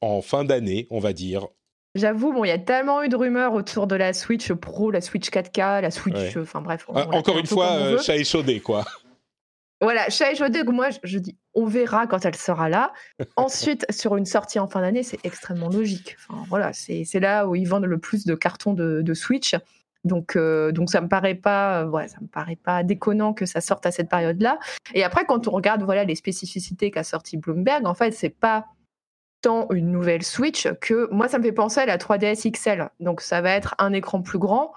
en fin d'année, on va dire, J'avoue, bon, il y a tellement eu de rumeurs autour de la Switch Pro, la Switch 4K, la Switch, enfin bref. Ah, encore une fois, euh, chat échaudé, quoi. Voilà, chat échaudé, moi je, dis, on verra quand elle sera là. Ensuite, sur une sortie en fin d'année, c'est extrêmement logique. Enfin, voilà, c'est là où ils vendent le plus de cartons de, Switch. Donc, euh, donc ça me paraît pas, euh, ça me paraît pas déconnant que ça sorte à cette période-là. Et après, quand on regarde voilà les spécificités qu'a sorti Bloomberg, en fait, c'est pas tant une nouvelle Switch que moi, ça me fait penser à la 3DS XL. Donc, ça va être un écran plus grand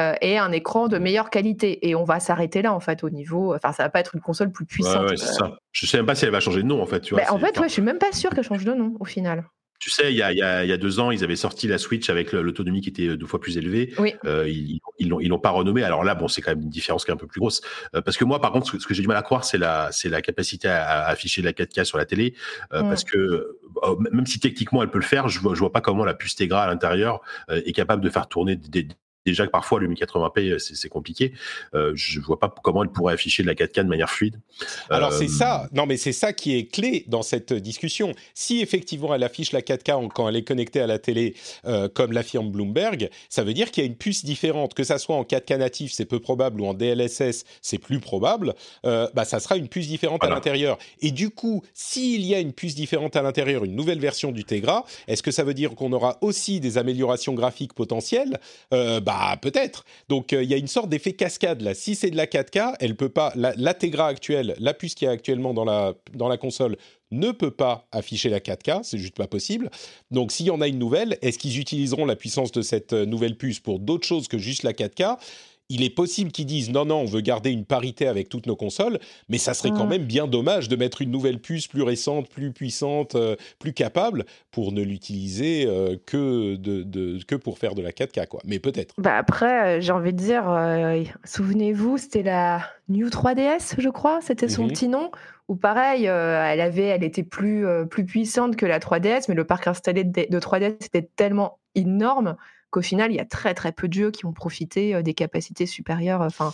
euh, et un écran de meilleure qualité. Et on va s'arrêter là, en fait, au niveau. Enfin, ça va pas être une console plus puissante. Ouais, c'est ça. Je sais même pas si elle va changer de nom, en fait. Tu vois, bah, en fait, ouais, je suis même pas sûr qu'elle change de nom, au final. Tu sais, il y, a, il, y a, il y a, deux ans, ils avaient sorti la Switch avec l'autonomie qui était deux fois plus élevée. Oui. Euh, ils l'ont ils, l'ont pas renommé. Alors là, bon, c'est quand même une différence qui est un peu plus grosse. Euh, parce que moi, par contre, ce que, j'ai du mal à croire, c'est la, c'est la capacité à, afficher de la 4K sur la télé. Euh, mm. Parce que même si techniquement elle peut le faire, je vois, je vois pas comment la puce Tegra à l'intérieur euh, est capable de faire tourner des, déjà que parfois le 1080p c'est compliqué. Euh, je vois pas comment elle pourrait afficher de la 4K de manière fluide. Alors c'est ça, non mais c'est ça qui est clé dans cette discussion. Si effectivement elle affiche la 4K quand elle est connectée à la télé, comme l'affirme Bloomberg, ça veut dire qu'il y a une puce différente, que ça soit en 4K natif, c'est peu probable, ou en DLSS, c'est plus probable. bah ça sera une puce différente à l'intérieur. Et du coup, s'il y a une puce différente à l'intérieur, une nouvelle version du Tegra, est-ce que ça veut dire qu'on aura aussi des améliorations graphiques potentielles? Bah peut-être. Donc euh, il y a une sorte d'effet cascade là. Si c'est de la 4K, elle peut pas. L'Ategra actuelle, la puce qui est actuellement dans la dans la console ne peut pas afficher la 4K, c'est juste pas possible. Donc s'il y en a une nouvelle, est-ce qu'ils utiliseront la puissance de cette euh, nouvelle puce pour d'autres choses que juste la 4K il est possible qu'ils disent non, non, on veut garder une parité avec toutes nos consoles, mais ça serait quand même bien dommage de mettre une nouvelle puce plus récente, plus puissante, euh, plus capable pour ne l'utiliser euh, que, de, que pour faire de la 4K, quoi. Mais peut-être. Bah après, euh, j'ai envie de dire, souvenez-vous, c'était la New 3DS, je crois, c'était son mhm. petit nom. Ou pareil, elle avait, elle était plus, plus puissante que la 3DS, mais le parc installé de, de 3DS était tellement énorme qu'au final, il y a très très peu de jeux qui ont profité des capacités supérieures. Enfin,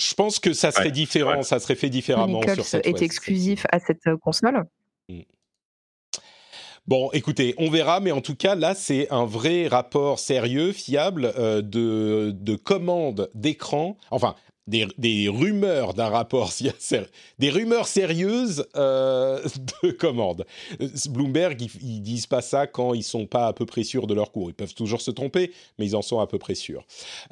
je pense que ça serait différent, ça serait fait différemment sur cette est exclusif à cette console. Mmh. Bon, écoutez, on verra, mais en tout cas, là, c'est un vrai rapport sérieux, fiable de, de commande d'écran. Enfin, des, rumeurs d'un rapport, des rumeurs sérieuses euh, de commandes. Bloomberg, ils, disent pas ça quand ils sont pas à peu près sûrs de leur cours. Ils peuvent toujours se tromper, mais ils en sont à peu près sûrs.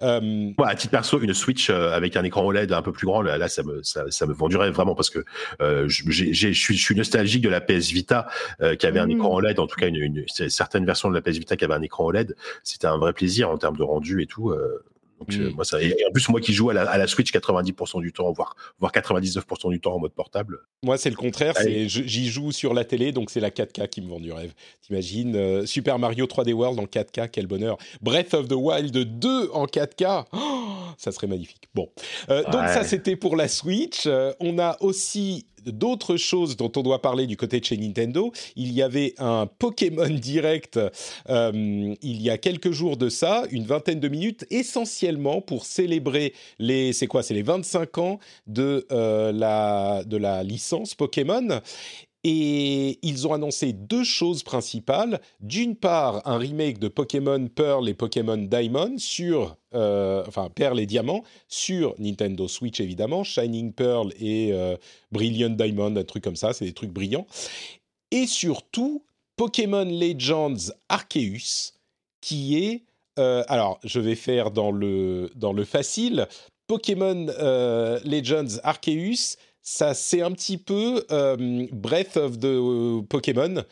Euh... à titre perso, une Switch euh, avec un écran OLED un peu plus grand, là, ça me ça, me vendurait vraiment parce que euh, je suis nostalgique de la PS Vita qui avait un mmh. écran OLED, en tout cas une, une, certaines versions de la PS Vita qui avait un écran OLED. C'était un vrai plaisir en termes de rendu et tout. Donc, euh, moi, ça, et en plus, moi qui joue à la, Switch 90% du temps, voire, voire 99% du temps en mode portable. Moi, c'est le contraire. J'y joue sur la télé, donc c'est la 4K qui me vend du rêve. T'imagines euh, Super Mario 3D World en 4K, quel bonheur. Breath of the Wild 2 en 4K, ça serait magnifique. Bon, euh, donc ça, c'était pour la Switch. on a aussi d'autres choses dont on doit parler du côté de chez Nintendo. Il y avait un Pokémon Direct euh, il y a quelques jours de ça, une vingtaine de minutes, essentiellement pour célébrer les, c'est quoi, c'est les 25 ans de, euh, de la licence Pokémon. Et ils ont annoncé deux choses principales. D'une part, un remake de Pokémon Pearl et Pokémon Diamond sur, euh, enfin Pearl et Diamant sur Nintendo Switch évidemment, Shining Pearl et euh, Brilliant Diamond, un truc comme ça, c'est des trucs brillants. Et surtout Pokémon Legends Arceus, qui est, euh, alors je vais faire dans le dans le facile, Pokémon Legends Arceus ça c'est un petit peu euh, Breath of the euh, Pokémon.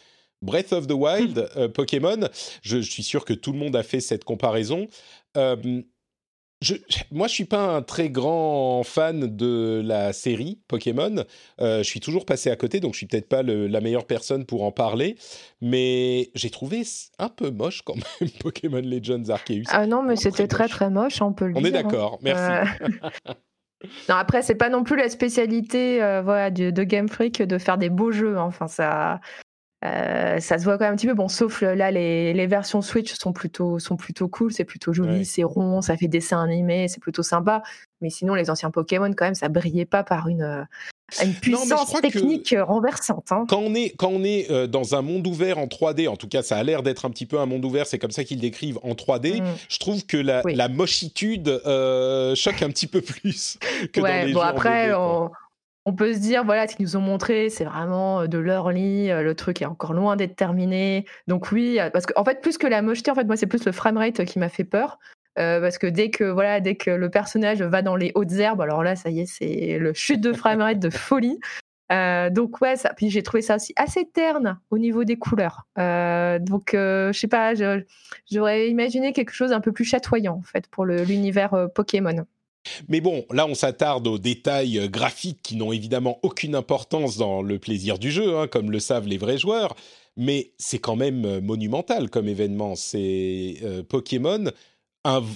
Breath of the Wild, hmm. euh, Pokémon, je, suis sûr que tout le monde a fait cette comparaison. Je, moi, je suis pas un très grand fan de la série Pokémon. je suis toujours passé à côté, donc je suis peut-être pas la meilleure personne pour en parler. Mais j'ai trouvé un peu moche quand même Pokémon Legends Arceus. Ah non, mais c'était très très moche, on peut le dire. On est hein. d'accord, merci. Non, après, c'est pas non plus la spécialité euh, voilà, de, Game Freak de faire des beaux jeux. Hein. Enfin, ça, euh, ça se voit quand même un petit peu. Bon, sauf là, les, les versions Switch sont plutôt, sont plutôt cool, c'est plutôt joli, c'est rond, ça fait dessin animé, c'est plutôt sympa. Mais sinon, les anciens Pokémon, quand même, ça brillait pas par une, une puissance technique renversante. Hein. Quand on est, quand on est euh, dans un monde ouvert en 3D, en tout cas, ça a l'air d'être un petit peu un monde ouvert, c'est comme ça qu'ils décrivent en 3D. Mm. Je trouve que la, la mochitude euh, choque un petit peu plus que dans les bon, après, on, peut se dire, voilà, ce qu'ils nous ont montré, c'est vraiment euh, de l'early, le truc est encore loin d'être terminé. Donc oui, parce qu'en en fait, plus que la mocheté, en fait, moi, c'est plus le framerate qui m'a fait peur. Euh, parce que dès que voilà, dès que le personnage va dans les hautes herbes, alors là, ça y est, c'est le chute de framerate de folie. Euh, donc ouais, puis j'ai trouvé ça aussi assez terne au niveau des couleurs. Euh, donc je sais pas, j'aurais imaginé quelque chose un peu plus chatoyant en fait pour l'univers Pokémon. Mais bon, là, on s'attarde aux détails graphiques qui n'ont évidemment aucune importance dans le plaisir du jeu, hein, comme le savent les vrais joueurs. Mais c'est quand même monumental comme événement. C'est Pokémon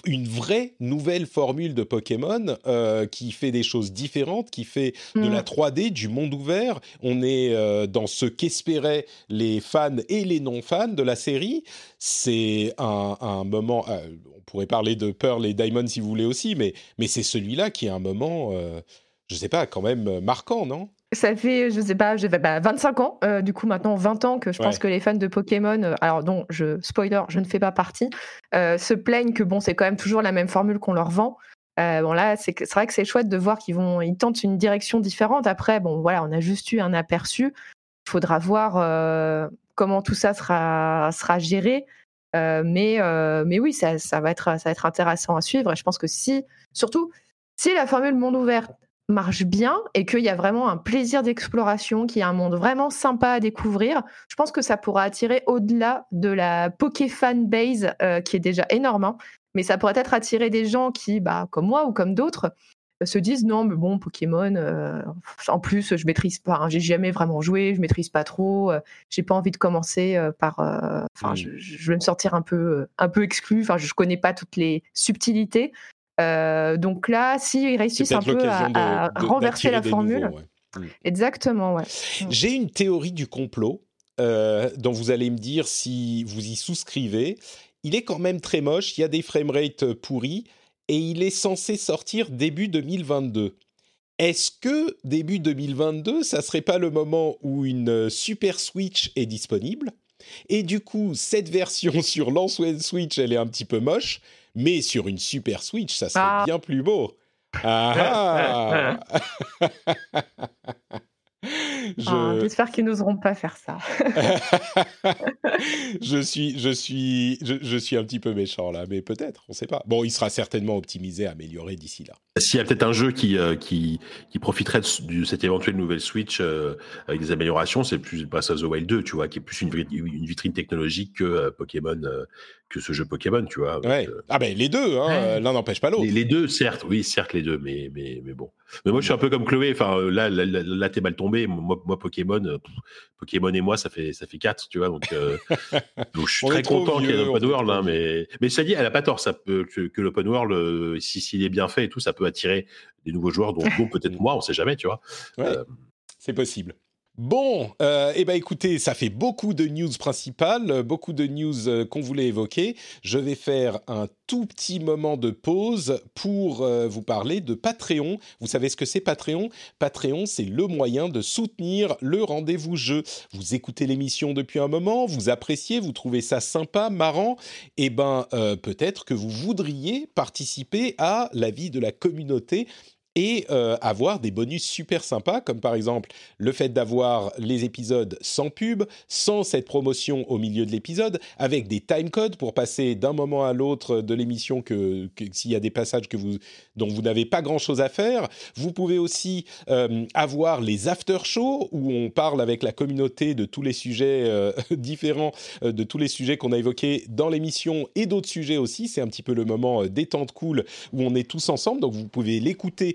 une vraie nouvelle formule de Pokémon euh, qui fait des choses différentes, qui fait de la 3D, mm. du monde ouvert. On est euh, dans ce qu'espéraient les fans et les non-fans de la série. C'est un, moment, euh, on pourrait parler de Pearl et Diamond si vous voulez aussi, mais, mais c'est celui-là qui est un moment, je sais pas, quand même marquant, non? Ça fait, je sais pas, 25 bah, ans, euh, du coup maintenant 20 ans que je pense que les fans de Pokémon, euh, alors dont je spoiler, je ne fais pas partie, euh, se plaignent que bon, c'est quand même toujours la même formule qu'on leur vend. bon là, c'est vrai que c'est chouette de voir qu'ils vont, ils tentent une direction différente. Après, bon voilà, on a juste eu un aperçu. Il faudra voir comment tout ça sera sera géré. mais mais oui, ça, ça va être ça va être intéressant à suivre. Et je pense que si, surtout, si la formule monde ouvert marche bien et qu'il y a vraiment un plaisir d'exploration, qu'il y a un monde vraiment sympa à découvrir, je pense que ça pourra attirer au-delà de la Poké fan base euh, qui est déjà énorme, hein. mais ça pourrait être attirer des gens qui, bah, comme moi ou comme d'autres, euh, se disent non mais bon Pokémon euh, en plus je maîtrise pas hein, j'ai jamais vraiment joué je maîtrise pas trop j'ai pas envie de commencer par enfin je, je, vais me sortir un peu un peu exclu enfin je connais pas toutes les subtilités euh, donc là, s'ils réussissent un peu à, renverser la formule. Mm. Exactement, ouais. Mm. J'ai une théorie du complot euh, dont vous allez me dire si vous y souscrivez. Il est quand même très moche, il y a des framerates pourris et il est censé sortir début 2022. Est-ce que début 2022, ça serait pas le moment où une Super Switch est disponible? Et du coup, cette version sur l'ancienne Switch, elle est un petit peu moche, mais sur une Super Switch, ça serait ah. bien plus beau. Ah, ah. Ah, j'espère qu'ils n'oseront pas faire ça. je suis, je suis, je, suis un petit peu méchant là, mais peut-être, on ne sait pas. Bon, il sera certainement optimisé, amélioré d'ici là. S'il y a peut-être un jeu qui, euh, qui, qui profiterait de, cette éventuelle nouvelle Switch euh, avec des améliorations, c'est plus Breath of the Wild 2, tu vois, qui est plus une, une vitrine technologique que euh, Pokémon, que ce jeu Pokémon, tu vois. ah ben les deux, hein, l'un n'empêche pas l'autre. Les, deux, certes, oui, certes les deux, mais, mais, mais bon. Mais moi, je suis un peu comme Chloé. Enfin, là, là, là, t'es mal tombé. Moi, moi Pokémon, Pokémon et moi, ça fait ça fait quatre, tu vois. Donc, donc je suis très content qu'il y ait l'open world, hein, mais mais ça dit, elle a pas tort. Ça peut que, que l'open world, si s'il est bien fait et tout, ça peut attirer des nouveaux joueurs, dont, peut-être moi, on sait jamais, tu vois. Euh, c'est possible. Bon, euh, eh ben écoutez, ça fait beaucoup de news principales, beaucoup de news euh, qu'on voulait évoquer. Je vais faire un tout petit moment de pause pour euh, vous parler de Patreon. Vous savez ce que c'est Patreon? Patreon, c'est le moyen de soutenir le rendez-vous jeu. Vous écoutez l'émission depuis un moment, vous appréciez, vous trouvez ça sympa, marrant. Eh ben, peut-être que vous voudriez participer à la vie de la communauté et euh, avoir des bonus super sympas, comme par exemple le fait d'avoir les épisodes sans pub, sans cette promotion au milieu de l'épisode, avec des timecodes pour passer d'un moment à l'autre de l'émission que, s'il y a des passages que vous, dont vous n'avez pas grand-chose à faire. Vous pouvez aussi euh, avoir les after-shows où on parle avec la communauté de tous les sujets euh, différents, de tous les sujets qu'on a évoqués dans l'émission et d'autres sujets aussi. C'est un petit peu le moment détente cool où on est tous ensemble, donc vous pouvez l'écouter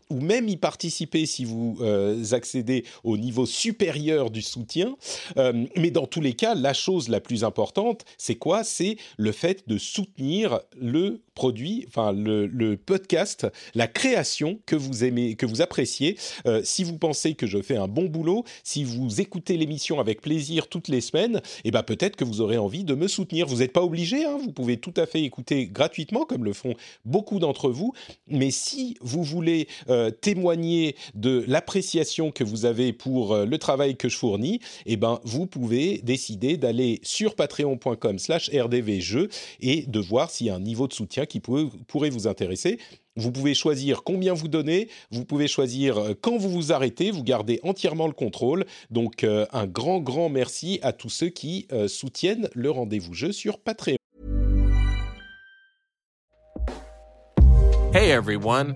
ou même y participer si vous euh, accédez au niveau supérieur du soutien. Euh, mais dans tous les cas, la chose la plus importante, c'est quoi? C'est le fait de soutenir le produit, enfin le, podcast, la création que vous aimez, que vous appréciez. Euh, si vous pensez que je fais un bon boulot, si vous écoutez l'émission avec plaisir toutes les semaines, eh ben peut-être que vous aurez envie de me soutenir. Vous n'êtes pas obligé, hein, vous pouvez tout à fait écouter gratuitement, comme le font beaucoup d'entre vous. Mais si vous voulez témoigner de l'appréciation que vous avez pour euh, le travail que je fournis, eh ben vous pouvez décider d'aller sur patreon.com/rdvjeux et de voir s'il y a un niveau de soutien qui pourrait vous intéresser. Vous pouvez choisir combien vous donnez, vous pouvez choisir euh, quand vous vous arrêtez, vous gardez entièrement le contrôle. Donc euh, un grand, grand merci à tous ceux qui euh, soutiennent le rendez-vous jeu sur Patreon. Hey everyone,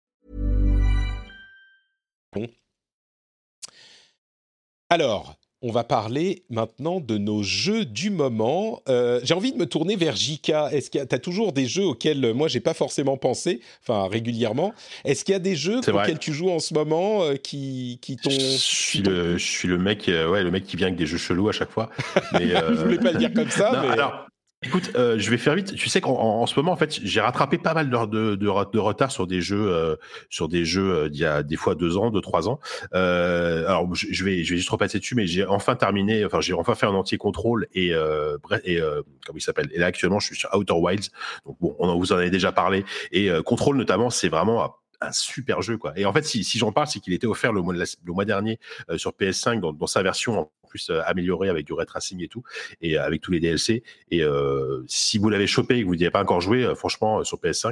Alors, on va parler maintenant de nos jeux du moment. Euh, j'ai envie de me tourner vers Jika. Est-ce qu'il y a, t'as toujours des jeux auxquels euh, moi j'ai pas forcément pensé, enfin régulièrement. Est-ce qu'il y a des jeux vrai. auxquels tu joues en ce moment euh, qui qui t'ont Je suis le, je suis le mec, euh, ouais, le mec qui vient avec des jeux chelous à chaque fois. Mais, euh, Je voulais pas le dire comme ça, non, mais alors, écoute, euh, je vais faire vite. Tu sais qu'en en, en ce moment, en fait, j'ai rattrapé pas mal de, de, de, de retard sur des jeux, euh, sur des jeux euh, d'il y a des fois deux ans, deux trois ans. Euh, alors, je, vais, je vais juste repasser dessus, mais j'ai enfin terminé. Enfin, j'ai enfin fait un entier contrôle et, euh, et comment il s'appelle? Et là, actuellement, je suis sur Outer Wilds. Donc bon, on en vous en avez déjà parlé. Et contrôle notamment, c'est vraiment un super jeu quoi. Et en fait, si, si j'en parle, c'est qu'il était offert le mois, le mois dernier euh, sur PS5 dans, dans sa version en plus euh, améliorée avec du ray tracing et tout, et euh, avec tous les DLC. Et euh, si vous l'avez chopé et que vous n'y avez pas encore joué, franchement sur PS5,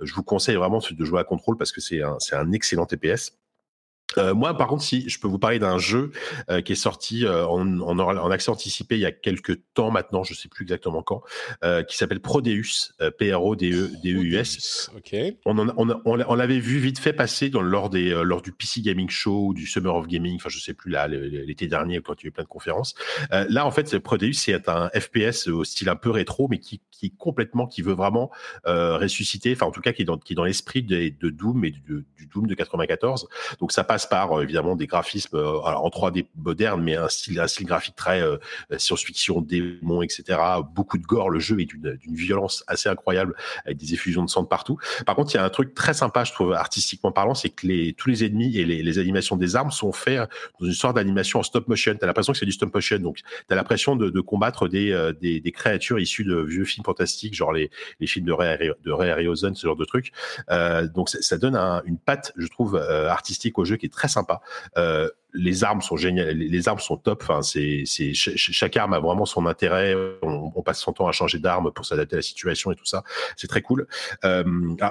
euh, je vous conseille vraiment de jouer à contrôle parce que c'est un excellent TPS. Euh, moi, par contre, si je peux vous parler d'un jeu euh, qui est sorti euh, en, en, en accès anticipé il y a quelques temps maintenant, je sais plus exactement quand, qui s'appelle Prodeus, euh, P-R-O-D-E-D-E-U-S. Ok. On, l'avait vu vite fait passer dans, lors, des, lors du PC Gaming Show ou du Summer of Gaming, enfin je sais plus là, l'été dernier quand il y a eu plein de conférences. Là en fait, Prodeus c'est un FPS au style un peu rétro, mais qui, qui complètement, qui veut vraiment ressusciter, enfin en tout cas qui est dans, qui est dans l'esprit de, Doom et du, du Doom de 94. Donc ça passe par euh, évidemment des graphismes euh, en 3D moderne, mais un style, un style graphique très euh, science-fiction, démon, etc. Beaucoup de gore. Le jeu est d'une violence assez incroyable avec des effusions de sang de partout. Par contre, il y a un truc très sympa, je trouve, artistiquement parlant, c'est que tous les ennemis et les, animations des armes sont faits dans une sorte d'animation en stop motion. T'as l'impression que c'est du stop motion, donc t'as l'impression de, combattre des, créatures issues de vieux films fantastiques, genre les, films de Ray, de Ray Harryhausen, ce genre de trucs. Euh, donc ça, donne un- une patte, je trouve, artistique au jeu qui est très sympa. Euh, les armes sont géniales, les, armes sont top. Enfin, c'est, c'est ch- ch- chaque arme a vraiment son intérêt. On, on passe son temps à changer d'arme pour s'adapter à la situation et tout ça. C'est très cool. Euh,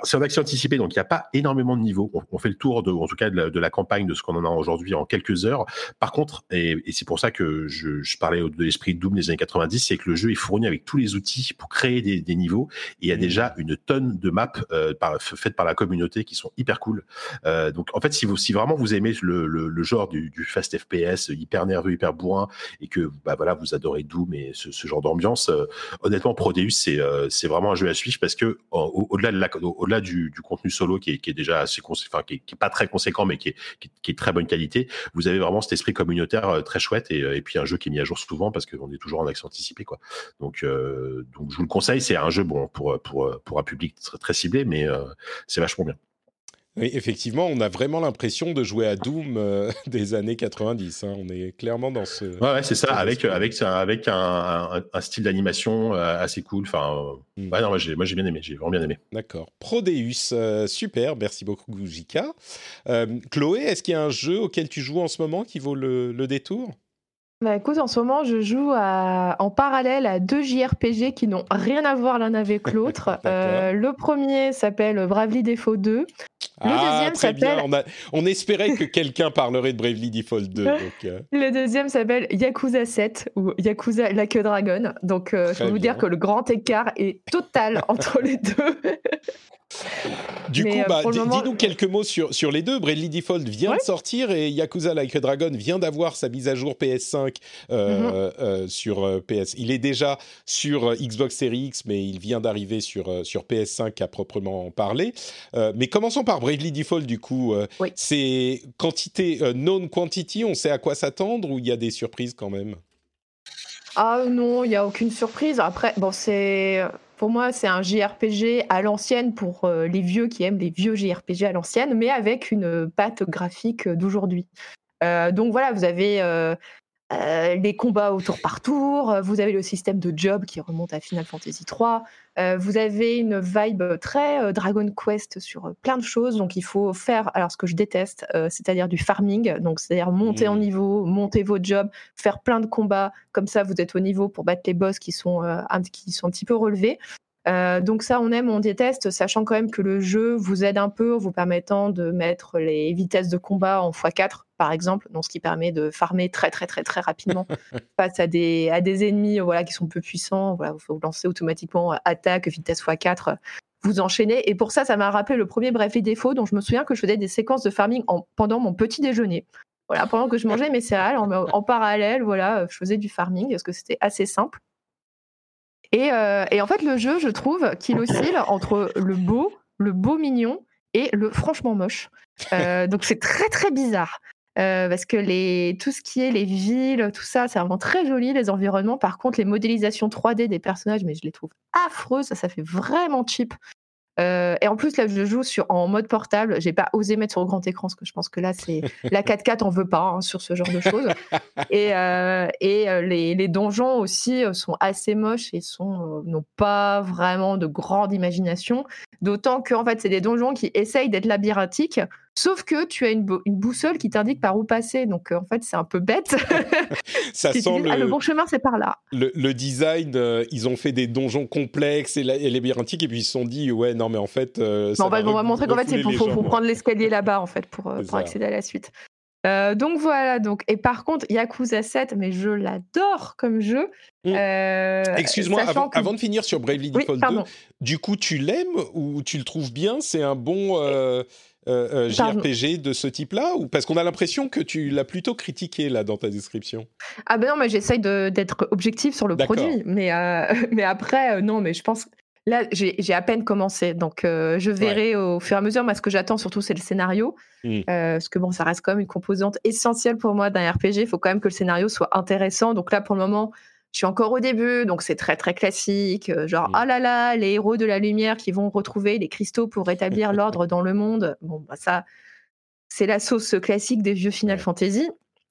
c'est en accès anticipé, donc il n'y a pas énormément de niveaux. On, on fait le tour, de, en tout cas, de la, de la campagne de ce qu'on en a aujourd'hui en quelques heures. Par contre, et, et c'est pour ça que je, je parlais de l'esprit de Doom des années 90, c'est que le jeu est fourni avec tous les outils pour créer des, des niveaux. Et il y a déjà une tonne de maps euh, par, faites par la communauté qui sont hyper cool. Euh, donc, en fait, si, vous, si vraiment vous aimez le, le, le genre du, du fast FPS hyper nerveux, hyper bourrin, et que bah, voilà, vous adorez Doom et ce, genre d'ambiance, euh, honnêtement, Prodeus, c'est euh, c'est vraiment un jeu à suivre parce que au- au-delà du, contenu solo qui est, déjà assez enfin qui est, pas très conséquent mais qui est, très bonne qualité, vous avez vraiment cet esprit communautaire euh, très chouette et, puis un jeu qui est mis à jour souvent parce qu'on est toujours en accès anticipé quoi. Donc je vous le conseille, c'est un jeu bon pour un public très, ciblé mais c'est vachement bien. Oui, effectivement, on a vraiment l'impression de jouer à Doom euh, des années 90. hein. On est clairement dans ce. Ouais, ouais c'est ça, avec, avec, avec un, un, un style d'animation euh, assez cool. Enfin, euh, Mm. ouais, non, moi j'ai, moi j'ai bien aimé, j'ai vraiment bien aimé. D'accord. Prodeus, euh, super, merci beaucoup Jika. Euh, Chloé, est-ce qu'il y a un jeu auquel tu joues en ce moment qui vaut le, le détour? Bah écoute, en ce moment, je joue à- en parallèle à deux JRPG qui n'ont rien à voir l'un avec l'autre. Euh, le premier s'appelle Bravely Default 2. Le Ah, deuxième très bien. s'appelle- On, a- on espérait que quelqu'un parlerait de Bravely Default 2. donc, euh, Le deuxième s'appelle Yakuza 7 ou Yakuza Like a Dragon. Donc euh, je peux vous dire que le grand écart est total entre les deux. Du Mais, coup, euh, bah, moment- dis-nous quelques mots sur, sur les deux. Bravely Default vient Ouais. de sortir et Yakuza Like a Dragon vient d'avoir sa mise à jour PS5 euh, Mhm. euh, sur PS. Il est déjà sur Xbox Series X, mais il vient d'arriver sur, sur PS5 à proprement parler. Euh, mais commençons par Bravely Default, du coup. Oui. C'est quantité, known quantity, on sait à quoi s'attendre ou il y a des surprises quand même? Ah non, il n'y a aucune surprise. Après, bon, c'est pour moi, c'est un JRPG à l'ancienne pour euh, les vieux qui aiment les vieux JRPG à l'ancienne, mais avec une patte graphique d'aujourd'hui. Euh, donc voilà, vous avez euh, les combats au tour par tour, euh, vous avez le système de job qui remonte à Final Fantasy III, euh, vous avez une vibe très Dragon Quest sur plein de choses, donc il faut faire, alors ce que je déteste, c'est-à-dire du farming, donc c'est-à-dire monter en mmh. niveau, monter vos jobs, faire plein de combats, comme ça vous êtes au niveau pour battre les boss qui sont, un, qui sont un petit peu relevés. Donc ça, on aime, on déteste, sachant quand même que le jeu vous aide un peu en vous permettant de mettre les vitesses de combat en x4 par exemple, donc ce qui permet de farmer très très très très rapidement face à des, à des ennemis voilà, qui sont peu puissants. Voilà, vous lancez automatiquement euh, attaque, vitesse x4, vous enchaînez. Et pour ça, ça m'a rappelé le premier Bref et Défaut, dont je me souviens que je faisais des séquences de farming pendant mon petit déjeuner. Voilà, pendant que je mangeais mes céréales, en, parallèle, voilà, je faisais du farming parce que c'était assez simple. Et, euh, et, en fait, le jeu, je trouve qu'il oscille entre le beau, le beau mignon et le franchement moche. Euh, donc c'est très très bizarre. Euh, parce que tout ce qui est les villes, tout ça, c'est vraiment très joli, les environnements. Par contre, les modélisations 3D des personnages, mais je les trouve affreuses, ça, ça fait vraiment cheap. Euh, et en plus, là, je joue en mode portable. J'ai pas osé mettre sur grand écran parce que je pense que là, c'est la 4K, on veut pas hein, sur ce genre de choses. et, euh, et les, les, donjons aussi sont assez moches et sont n'ont pas vraiment de grande imagination. D'autant que en fait, c'est des donjons qui essayent d'être labyrinthiques Sauf que tu as une, boussole qui t'indique par où passer. Donc, euh, en fait, c'est un peu bête. ça sent le... Ah, le... bon chemin, c'est par là. Le, design, euh, ils ont fait des donjons complexes et, labyrinthiques, et puis ils se sont dit, ouais, non, mais en fait. Euh, on, va, montrer qu'en fait, il faut, prendre l'escalier là-bas, en fait, pour, accéder à la suite. donc voilà, donc et par contre Yakuza 7, mais je l'adore comme jeu. Mmh. Excuse-moi, avant, de finir sur Bravely Default 2, du coup tu l'aimes ou tu le trouves bien? C'est un bon euh, euh JRPG de ce type-là ou parce qu'on a l'impression que tu l'as plutôt critiqué là dans ta description Ah ben non, mais j'essaye d'être objectif sur le produit, mais euh, mais après euh, non, mais je pense là j'ai à peine commencé, donc je verrai au fur et à mesure. Moi, ce que j'attends surtout, c'est le scénario, mmh. parce que bon, ça reste quand même une composante essentielle pour moi d'un RPG. Il faut quand même que le scénario soit intéressant. Donc là, pour le moment, je suis encore au début, donc c'est très très classique. Euh, genre, ah là là, les héros de la lumière qui vont retrouver les cristaux pour rétablir l'ordre dans le monde. Bon, bah ça, c'est la sauce classique des vieux Final Fantasy.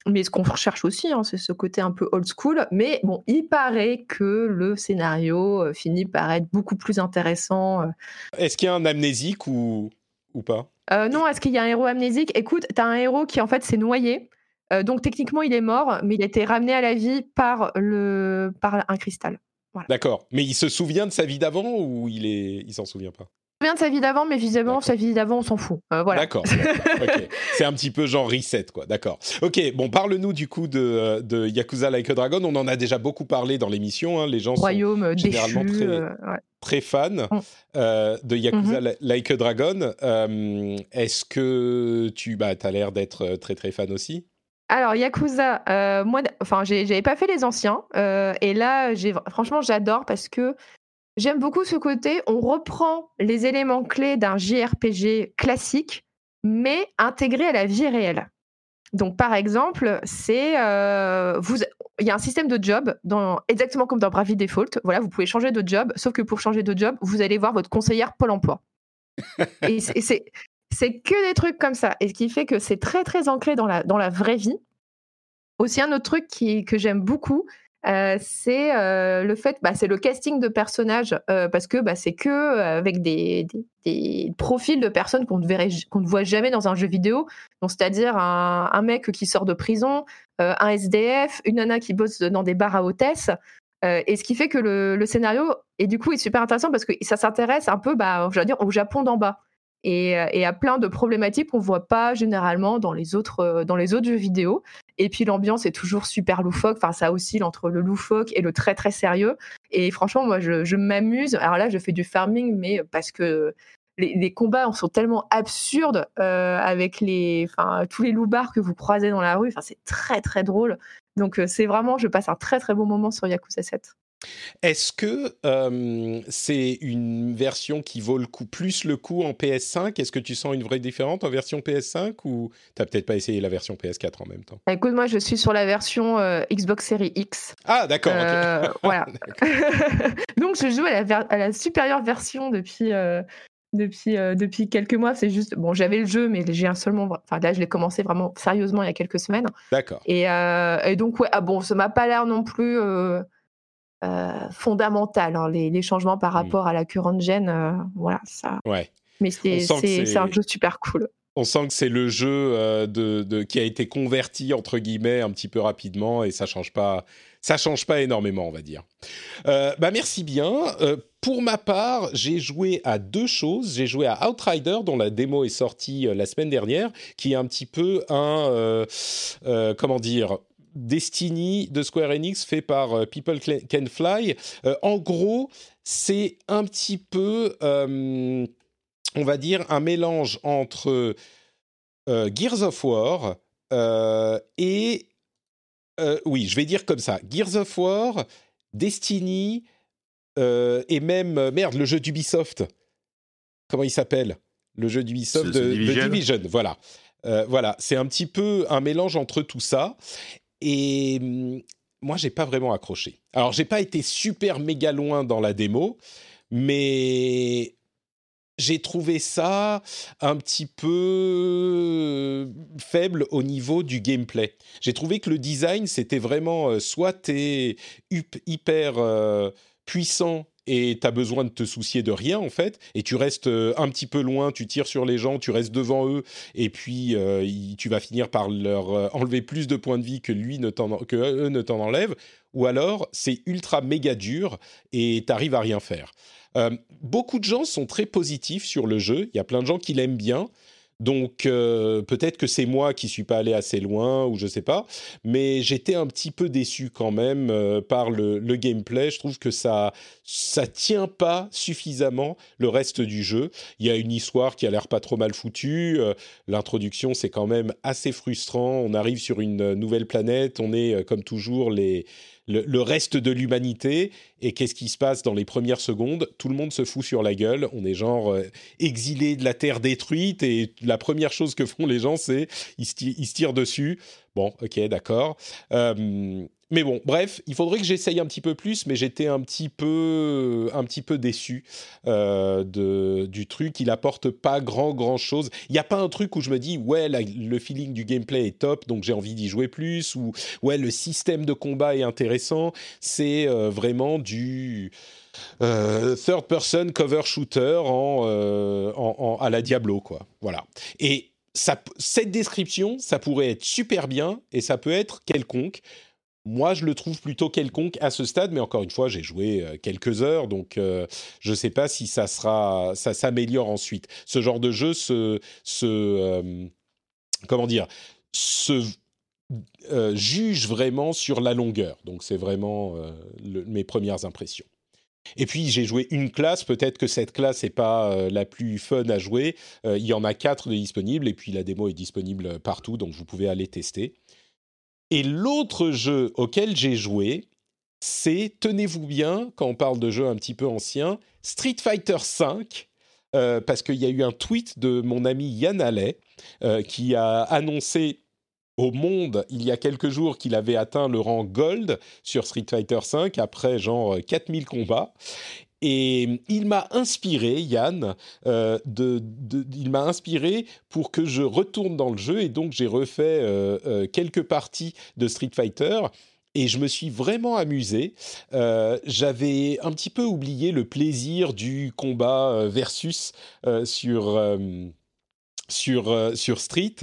Mais ce qu'on recherche aussi, hein, c'est ce côté un peu old school. Mais bon, il paraît que le scénario euh, finit par être beaucoup plus intéressant. Euh. Est-ce qu'il y a un amnésique ou, ou pas? Non, est-ce qu'il y a un héros amnésique? Écoute, tu as un héros qui en fait s'est noyé euh, donc techniquement, il est mort, mais il a été ramené à la vie par, le, par un cristal. D'accord. Mais il se souvient de sa vie d'avant ou il est, il s'en souvient pas? Il se souvient de sa vie d'avant, mais visiblement, sa vie d'avant, on s'en fout. Euh, voilà. D'accord. C'est un petit peu genre reset, quoi. D'accord. Ok, bon, parle-nous du coup de, de, Yakuza Like a Dragon. On en a déjà beaucoup parlé dans l'émission. Hein. Les gens Royaume sont généralement très, très fans mm. de Yakuza mm-hmm. Like a Dragon. Est-ce que tu bah, as l'air d'être très très fan aussi? Alors Yakuza, euh, moi, enfin, j'avais pas fait les anciens, euh, et là, franchement, j'adore parce que j'aime beaucoup ce côté. On reprend les éléments clés d'un JRPG classique, mais intégré à la vie réelle. Donc, par exemple, c'est euh, il y a un système de job exactement comme dans Bravely Default. Voilà, vous pouvez changer de job, sauf que pour changer de job, vous allez voir votre conseillère Pôle Emploi. et c'est que des trucs comme ça. Et ce qui fait que c'est très, très ancré dans la, dans la vraie vie. Aussi, un autre truc qui, que j'aime beaucoup, euh, c'est euh, le fait, bah, c'est le casting de personnages, euh, parce que bah, c'est que avec des, des, profils de personnes qu'on ne, qu'on ne voit jamais dans un jeu vidéo. Donc, c'est-à-dire un, un, mec qui sort de prison, un SDF, une nana qui bosse dans des bars à hôtesse. et ce qui fait que le, le, scénario, et du coup, est super intéressant parce que ça s'intéresse un peu, bah, dire, au Japon d'en bas. Euh, et, à plein de problématiques qu'on voit pas généralement dans les autres euh, dans les autres jeux vidéo. Et puis l'ambiance est toujours super loufoque. Enfin, ça oscille entre le loufoque et le très très sérieux. Et franchement, moi, je, m'amuse. Alors là, je fais du farming, mais parce que les, combats sont tellement absurdes euh, avec les, enfin, tous les loupards que vous croisez dans la rue. Enfin, c'est très très drôle. Donc c'est vraiment, je passe un très très bon moment sur Yakuza 7. Est-ce que c'est une version qui vaut le coup, plus le coup en PS5 Est-ce que tu sens une vraie différence en version PS5 ou tu n'as peut-être pas essayé la version PS4 en même temps? Bah, Écoute, moi je suis sur la version Xbox Series X. Ah d'accord. Euh, voilà. Donc je joue à la, supérieure version depuis, depuis, euh, depuis quelques mois. C'est juste, bon, j'avais le jeu, mais j'ai un seulement, enfin là, je l'ai commencé vraiment sérieusement il y a quelques semaines. D'accord. Et, euh, et, donc, ouais, ah bon, ça m'a pas l'air non plus euh, fondamental, hein, les, les, changements par mmh. rapport à la current gen. voilà, ça. Ouais. Mais c'est un jeu super cool. On sent que c'est le jeu de, de, qui a été converti entre guillemets un petit peu rapidement et ça change pas ça change pas énormément, on va dire. Euh, bah merci bien. Euh, pour ma part, j'ai joué à deux choses. J'ai joué à Outrider, dont la démo est sortie euh, la semaine dernière, qui est un petit peu un comment dire Destiny de Square Enix fait par People Can Fly. en gros, c'est un petit peu, on va dire, un mélange entre Gears of War et euh, oui, je vais dire comme ça. Gears of War, Destiny euh, et même euh, merde le jeu d'Ubisoft. Comment il s'appelle? Le jeu d'Ubisoft de, Division. Division. Voilà, voilà. C'est un petit peu un mélange entre tout ça. Et hum, moi, j'ai pas vraiment accroché. Alors, j'ai pas été super méga loin dans la démo, mais j'ai trouvé ça un petit peu euh, faible au niveau du gameplay. J'ai trouvé que le design, c'était vraiment euh, soit t'es hyper euh, puissant et t'as besoin de te soucier de rien en fait, et tu restes un petit peu loin, tu tires sur les gens, tu restes devant eux, et puis tu vas finir par leur enlever plus de points de vie que lui ne que eux ne t'en enlèvent, ou alors c'est ultra méga dur et t'arrives à rien faire. Euh, beaucoup de gens sont très positifs sur le jeu. Il y a plein de gens qui l'aiment bien. Donc euh, peut-être que c'est moi qui suis pas allé assez loin ou je sais pas, mais j'étais un petit peu déçu quand même euh, par le, gameplay. Je trouve que ça ça tient pas suffisamment le reste du jeu. Il y a une histoire qui a l'air pas trop mal foutue. L'introduction c'est quand même assez frustrant. On arrive sur une nouvelle planète. On est comme toujours les le, reste de l'humanité. Et qu'est-ce qui se passe dans les premières secondes? Tout le monde se fout sur la gueule. On est genre euh, exilé de la Terre détruite et la première chose que font les gens, c'est ils, se tirent dessus. Bon, ok, d'accord. Euh, mais bon, bref, il faudrait que j'essaye un petit peu plus, mais j'étais un petit peu, un petit peu déçu euh, de, du truc. Il apporte pas grand grand chose. Il n'y a pas un truc où je me dis ouais, le feeling du gameplay est top, donc j'ai envie d'y jouer plus. Ou ouais, le système de combat est intéressant. C'est euh, vraiment du euh, third person cover shooter en, à la Diablo quoi. Voilà. Et ça, cette description, ça pourrait être super bien et ça peut être quelconque. Moi, je le trouve plutôt quelconque à ce stade, mais encore une fois, j'ai joué euh, quelques heures, donc euh, je ne sais pas si ça sera, ça s'améliore ensuite. Ce genre de jeu se, se euh, comment dire, se juge vraiment sur la longueur. Donc, c'est vraiment mes premières impressions. Et puis j'ai joué une classe, peut-être que cette classe n'est pas la plus fun à jouer. il y en a quatre de disponibles et puis la démo est disponible partout, donc vous pouvez aller tester. Et l'autre jeu auquel j'ai joué, c'est, tenez-vous bien, quand on parle de jeux un petit peu anciens, Street Fighter V, euh, parce qu'il y a eu un tweet de mon ami Yann Allais euh, qui a annoncé au monde il y a quelques jours qu'il avait atteint le rang gold sur Street Fighter V après genre 4000 combats et il m'a inspiré, Yann, euh, il m'a inspiré pour que je retourne dans le jeu. Et donc, j'ai refait euh, euh, quelques parties de Street Fighter. Et je me suis vraiment amusé. J'avais un petit peu oublié le plaisir du combat versus sur sur, euh, sur Street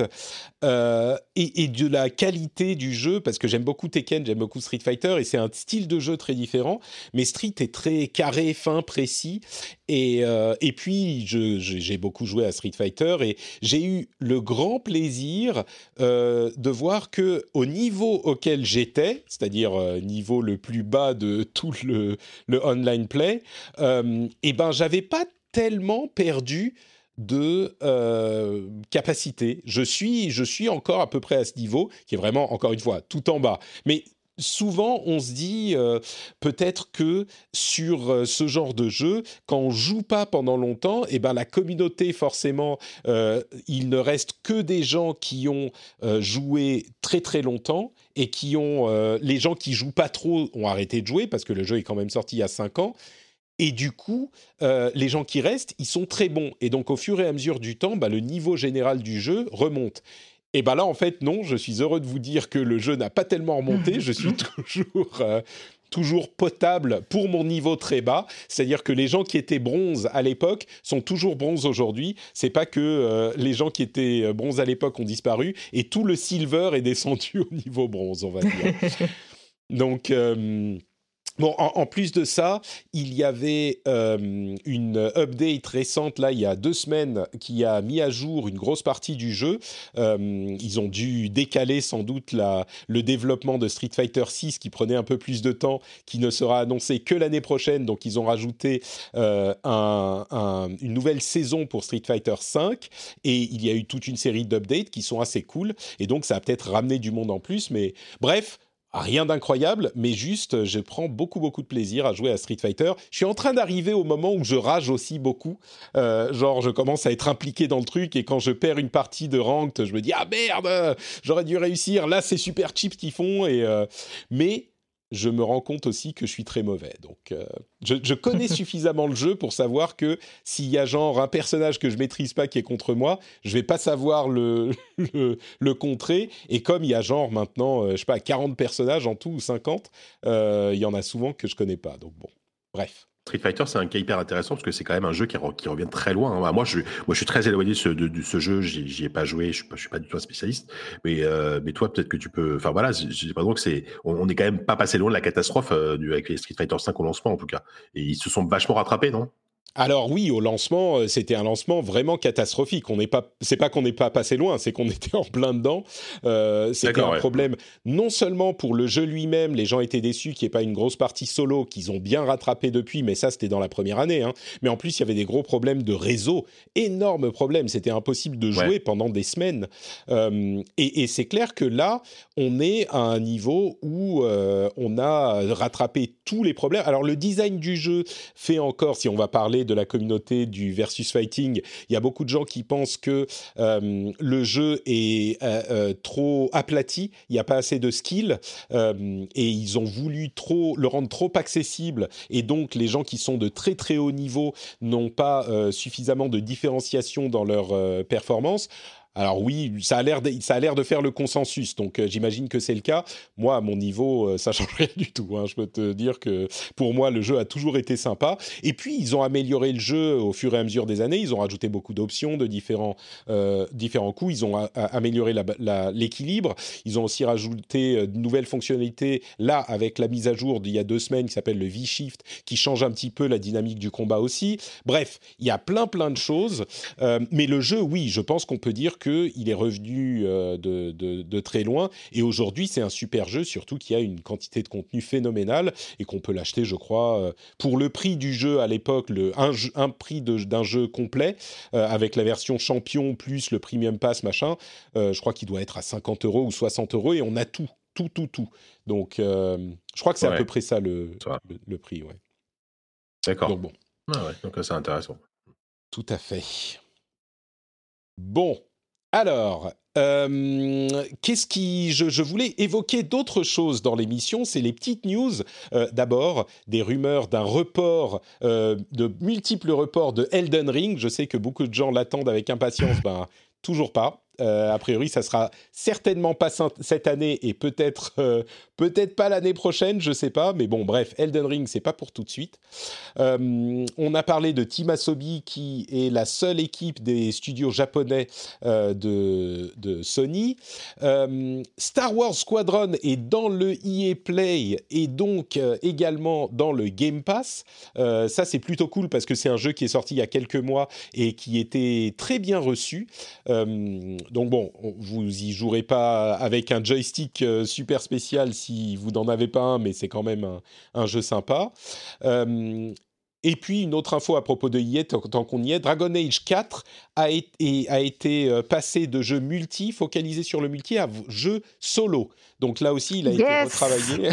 euh, et, de la qualité du jeu parce que j'aime beaucoup Tekken, j'aime beaucoup Street Fighter et c'est un style de jeu très différent. Mais Street est très carré, fin, précis et, euh, et puis j'ai beaucoup joué à Street Fighter et j'ai eu le grand plaisir de voir que au niveau auquel j'étais, c'est-à-dire niveau le plus bas de tout le, le online play, et ben j'avais pas tellement perdu de euh, capacité. Je suis, je suis encore à peu près à ce niveau, qui est vraiment, encore une fois, tout en bas. Mais souvent, on se dit euh, peut-être que sur euh, ce genre de jeu, quand on joue pas pendant longtemps, et eh ben la communauté forcément, il ne reste que des gens qui ont joué très très longtemps et qui ont les gens qui jouent pas trop ont arrêté de jouer parce que le jeu est quand même sorti il y a 5 ans et du coup, euh, les gens qui restent, ils sont très bons. Et donc, au fur et à mesure du temps, bah, le niveau général du jeu remonte. Et bien là, en fait, non, je suis heureux de vous dire que le jeu n'a pas tellement remonté. Je suis toujours, euh, toujours potable pour mon niveau très bas. C'est-à-dire que les gens qui étaient bronze à l'époque sont toujours bronze aujourd'hui. C'est pas que euh, les gens qui étaient bronze à l'époque ont disparu et tout le silver est descendu au niveau bronze, on va dire. Donc. Bon, en, plus de ça, il y avait euh, une update récente, là, il y a deux semaines, qui a mis à jour une grosse partie du jeu. Euh, ils ont dû décaler sans doute la, le développement de Street Fighter 6, qui prenait un peu plus de temps, qui ne sera annoncé que l'année prochaine. Donc, ils ont rajouté euh, un, une nouvelle saison pour Street Fighter 5. Et il y a eu toute une série d'updates qui sont assez cool. Et donc, ça a peut-être ramené du monde en plus. Mais bref, Rien d'incroyable, mais juste, je prends beaucoup, beaucoup de plaisir à jouer à Street Fighter. Je suis en train d'arriver au moment où je rage aussi beaucoup. Euh, genre, je commence à être impliqué dans le truc et quand je perds une partie de ranked, je me dis ah merde, j'aurais dû réussir. Là, c'est super cheap qu'ils font. Et euh, mais je me rends compte aussi que je suis très mauvais. Donc, euh, je, connais suffisamment le jeu pour savoir que s'il y a genre un personnage que je maîtrise pas qui est contre moi, je vais pas savoir le, le, contrer. Et comme il y a genre maintenant, euh, je sais pas, 40 personnages en tout ou 50, euh, il y en a souvent que je connais pas. Donc bon, bref. Street Fighter, c'est un cas hyper intéressant parce que c'est quand même un jeu qui, revient très loin. Hein. Moi, je, je suis très éloigné de ce, jeu. J'y ai pas joué. Je suis pas, suis pas du tout un spécialiste. Mais, euh, mais toi, peut-être que tu peux. Enfin voilà, j'ai pas que c'est. On, est quand même pas passé loin de la catastrophe euh, du, avec les Street Fighter 5 au lancement en tout cas. Et ils se sont vachement rattrapés, non? Alors oui, au lancement, euh, c'était un lancement vraiment catastrophique. On n'est pas, c'est pas qu'on n'est pas passé loin, c'est qu'on était en plein dedans. Euh, c'était un problème non seulement pour le jeu lui-même, les gens étaient déçus qu'il n'y ait pas une grosse partie solo qu'ils ont bien rattrapé depuis, mais ça c'était dans la première année. Hein. Mais en plus, il y avait des gros problèmes de réseau, énormes problèmes. C'était impossible de jouer pendant des semaines. Euh, et, c'est clair que là, on est à un niveau où on a rattrapé tous les problèmes. Alors le design du jeu fait encore, si on va parler de la communauté du versus fighting, il y a beaucoup de gens qui pensent que euh, le jeu est euh, euh, trop aplati, il n'y a pas assez de skill et ils ont voulu trop le rendre trop accessible. Et donc les gens qui sont de très très haut niveau n'ont pas suffisamment de différenciation dans leur performance. Alors oui, ça a l'air de, ça a l'air de faire le consensus, donc euh, j'imagine que c'est le cas. Moi, à mon niveau, euh, ça change rien du tout. Hein. Je peux te dire que pour moi, le jeu a toujours été sympa. Et puis, ils ont amélioré le jeu au fur et à mesure des années. Ils ont rajouté beaucoup d'options de différents euh, différents coups. Ils ont amélioré l'équilibre. Ils ont aussi rajouté de nouvelles fonctionnalités là avec la mise à jour d'il y a deux semaines qui s'appelle le V-Shift, qui change un petit peu la dynamique du combat aussi. Bref, il y a plein plein de choses. mais le jeu, oui, je pense qu'on peut dire qu'il est revenu euh, de, très loin. Et aujourd'hui, c'est un super jeu, surtout qu'il y a une quantité de contenu phénoménale et qu'on peut l'acheter, je crois, euh, pour le prix du jeu à l'époque, un, un, prix d'un jeu complet, euh, avec la version champion plus le premium pass, machin. je crois qu'il doit être à 50 euros ou 60 euros et on a tout, tout, tout, tout. Donc, je crois que c'est à peu près ça le, le, prix, ouais. D'accord. Donc bon. Ah ouais, donc c'est intéressant. Tout à fait. Bon, alors, euh, qu'est-ce qui, je, voulais évoquer d'autres choses dans l'émission, c'est les petites news. Euh, d'abord, des rumeurs d'un report, euh, de multiples reports de Elden Ring. Je sais que beaucoup de gens l'attendent avec impatience. Ben, toujours pas. A priori, ça sera certainement pas cette année et peut-être Peut-être pas l'année prochaine, je sais pas, mais bon, bref, Elden Ring, c'est pas pour tout de suite. Euh, on a parlé de Team Asobi, qui est la seule équipe des studios japonais euh, de, Sony. Euh, Star Wars Squadron est dans le EA Play et donc également dans le Game Pass. ça, c'est plutôt cool parce que c'est un jeu qui est sorti il y a quelques mois et qui était très bien reçu. Donc bon, vous y jouerez pas avec un joystick super spécial si vous n'en avez pas un, mais c'est quand même un, jeu sympa. Euh, et puis une autre info à propos de EA, tant qu'on y est, Dragon Age 4 a, été, a été euh, passé de jeu multi, focalisé sur le multi, à jeu solo. Donc là aussi, il a été retravaillé.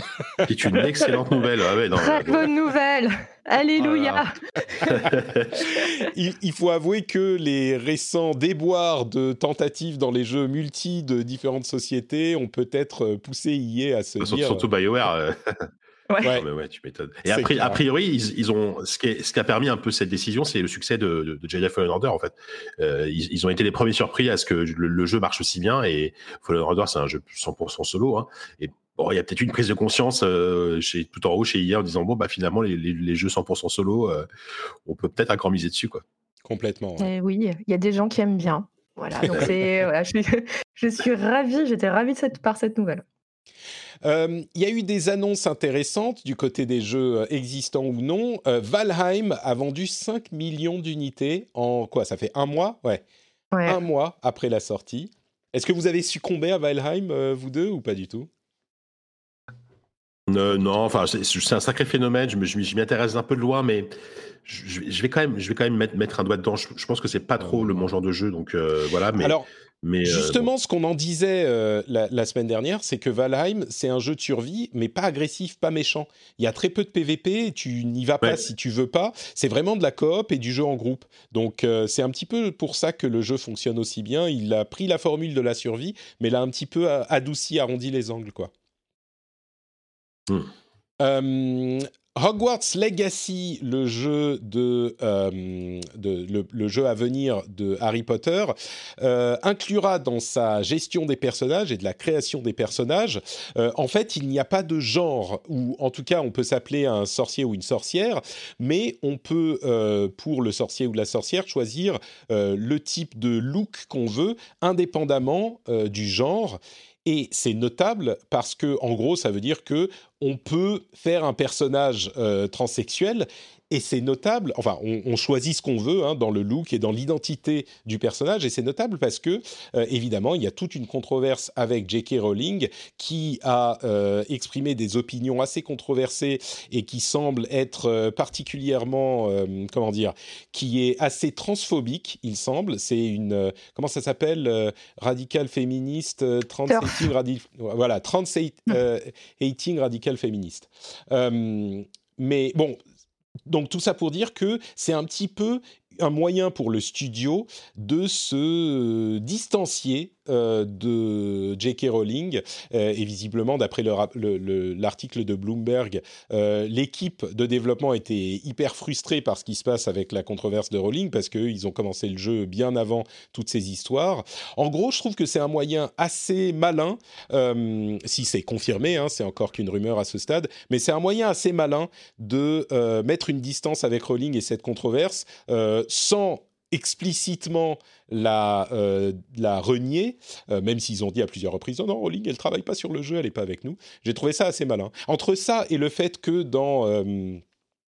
C'est une excellente nouvelle. Ah Très bonne nouvelle. Alléluia. il, faut avouer que les récents déboires de tentatives dans les jeux multi de différentes sociétés ont peut-être poussé EA à se dire... Surtout BioWare. Ouais. mais ouais, tu m'étonnes. Et après, a priori, ils, ils ont ce qui, ce qui, a permis un peu cette décision, c'est le succès de, de, de Jedi Fallen Order en fait. Euh, ils, ils, ont été les premiers surpris à ce que le, le jeu marche aussi bien et Fallen Order c'est un jeu 100% solo. Hein, et bon, il y a peut-être une prise de conscience euh, chez tout en haut chez IA en disant bon bah finalement les, les, les jeux 100% solo, euh, on peut peut-être encore miser dessus quoi. Complètement. Ouais. Eh oui, il y a des gens qui aiment bien. Voilà, donc c'est, voilà, je, je, suis ravie, j'étais ravie de cette, par cette nouvelle. Il euh, y a eu des annonces intéressantes du côté des jeux existants ou non. Euh, Valheim a vendu 5 millions d'unités en quoi Ça fait un mois? Ouais. ouais. Un mois après la sortie. Est-ce que vous avez succombé à Valheim, euh, vous deux, ou pas du tout? Euh, non, enfin, c'est un sacré phénomène. Je m'y intéresse un peu de loin, mais je, je, vais quand même, je vais quand même mettre, mettre un doigt dedans. Je, je pense que c'est pas trop le mon genre de jeu, donc euh, voilà. Mais alors, mais justement, euh, bon. ce qu'on en disait euh, la, la, semaine dernière, c'est que Valheim, c'est un jeu de survie, mais pas agressif, pas méchant. Il y a très peu de PVP, tu n'y vas pas ouais. si tu veux pas. C'est vraiment de la coop et du jeu en groupe. Donc c'est un petit peu pour ça que le jeu fonctionne aussi bien. Il a pris la formule de la survie, mais l'a un petit peu adouci, arrondi les angles, quoi. Hmm. Euh, Hogwarts Legacy, le jeu de, euh, le, jeu à venir de Harry Potter, euh, inclura dans sa gestion des personnages et de la création des personnages, en fait, il n'y a pas de genre ou en tout cas, on peut s'appeler un sorcier ou une sorcière, mais on peut pour le sorcier ou la sorcière choisir le type de look qu'on veut, indépendamment du genre. Et c'est notable parce que, en gros, ça veut dire que on peut faire un personnage euh, transsexuel. Et c'est notable, enfin, on, on choisit ce qu'on veut hein, dans le look et dans l'identité du personnage, et c'est notable parce que, euh, évidemment, il y a toute une controverse avec J.K. Rowling qui a euh, exprimé des opinions assez controversées et qui semble être euh, particulièrement, euh, comment dire, qui est assez transphobique, il semble. C'est une, comment ça s'appelle, radicale féministe, trans-hating radi voilà, trans-hating radical féministe. Mais bon, donc tout ça pour dire que c'est un petit peu un moyen pour le studio de se distancier euh, de J.K. Rowling euh, et visiblement d'après l'article le, le, de Bloomberg, euh, l'équipe de développement était hyper frustrée par ce qui se passe avec la controverse de Rowling parce qu'ils ont commencé le jeu bien avant toutes ces histoires. En gros, je trouve que c'est un moyen assez malin, si c'est confirmé, hein, c'est encore qu'une rumeur à ce stade, mais c'est un moyen assez malin de mettre une distance avec Rowling et cette controverse sans explicitement la, euh, la renier, euh, même s'ils ont dit à plusieurs reprises, non, non, Rowling, elle travaille pas sur le jeu, elle est pas avec nous. J'ai trouvé ça assez malin. Entre ça et le fait que dans euh,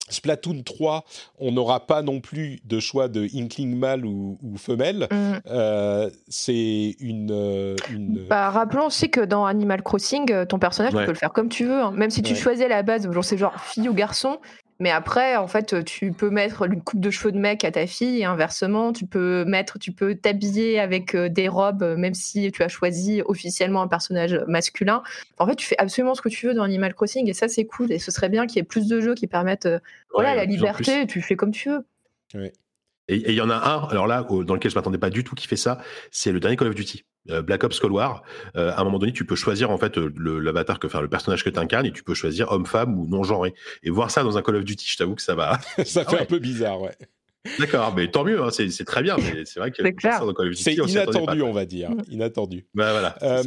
Splatoon 3, on n'aura pas non plus de choix de Inkling mâle ou, ou femelle. Mm. c'est une, une... Bah, rappelons aussi que dans Animal Crossing, ton personnage, ouais. tu peux le faire comme tu veux. Hein. Même si tu ouais. choisis à la base, genre c'est genre fille ou garçon, mais après, en fait, tu peux mettre une coupe de cheveux de mec à ta fille et inversement, tu peux mettre, tu peux t'habiller avec des robes, même si tu as choisi officiellement un personnage masculin. En fait, tu fais absolument ce que tu veux dans Animal Crossing et ça, c'est cool. Et ce serait bien qu'il y ait plus de jeux qui permettent, ouais, voilà, la liberté. Tu fais comme tu veux. Ouais. Et il y en a un, alors là, dans lequel je m'attendais pas du tout qui fait ça, c'est le dernier Call of Duty. Black Ops Cold War, euh, à un moment donné, tu peux choisir en fait l'avatar que, enfin le personnage que tu incarnes et tu peux choisir homme-femme ou non genré. Et voir ça dans un Call of Duty, je t'avoue que ça va. ça fait ah ouais. un peu bizarre, ouais. D'accord, mais tant mieux, hein, c'est très bien. Mais c'est vrai que ça dans Call of Duty, c'est inattendu, on, on va dire, inattendu. Bah voilà. Euh,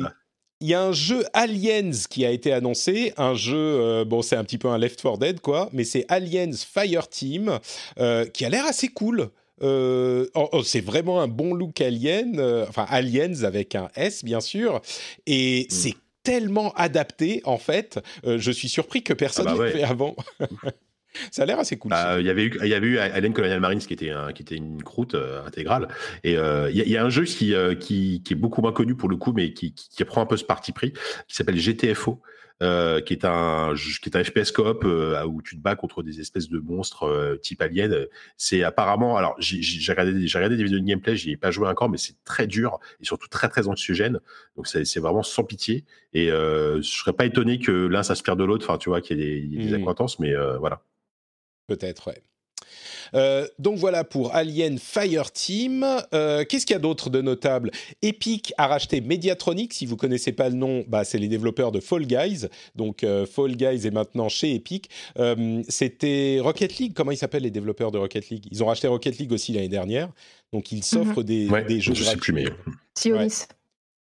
il y a un jeu Aliens qui a été annoncé, un jeu, euh, bon c'est un petit peu un Left 4 Dead quoi, mais c'est Aliens Fireteam euh, qui a l'air assez cool. Euh, oh, oh, c'est vraiment un bon look alien, euh, enfin aliens avec un S bien sûr, et mm. c'est tellement adapté en fait. Euh, je suis surpris que personne ah bah ouais. fait avant. Ça a l'air assez cool. Il y avait eu, il y avait eu Alien Colonial Marines qui était un, qui était une croûte euh, intégrale. Et il y, y, a un jeu qui, euh, qui, qui est beaucoup moins connu pour le coup, mais qui, qui, qui prend un peu ce parti pris, qui s'appelle GTFO. Euh, qui est un qui est un FPS coop euh, où tu te bats contre des espèces de monstres euh, type alien. C'est apparemment alors j'ai regardé j'ai regardé des vidéos de gameplay, j'y ai pas joué encore, mais c'est très dur et surtout très très anxiogène. Donc c'est vraiment sans pitié et je serais pas étonné que l'un s'inspire de l'autre. Enfin tu vois qu'il y ait des, y ait des mmh. acquaintances, mais voilà. Peut-être ouais. Euh, donc voilà pour Alien Fireteam. Euh, Qu'est-ce qu'il y a d'autre de notable? Epic a racheté Mediatronic. Si vous connaissez pas le nom, bah, c'est les développeurs de Fall Guys. Donc euh, Fall Guys est maintenant chez Epic. Euh, C'était Rocket League. Comment ils s'appellent les développeurs de Rocket League? Ils ont racheté Rocket League aussi l'année dernière. Donc ils s'offrent des, Ouais, des jeux je sais plus, mais Sionis.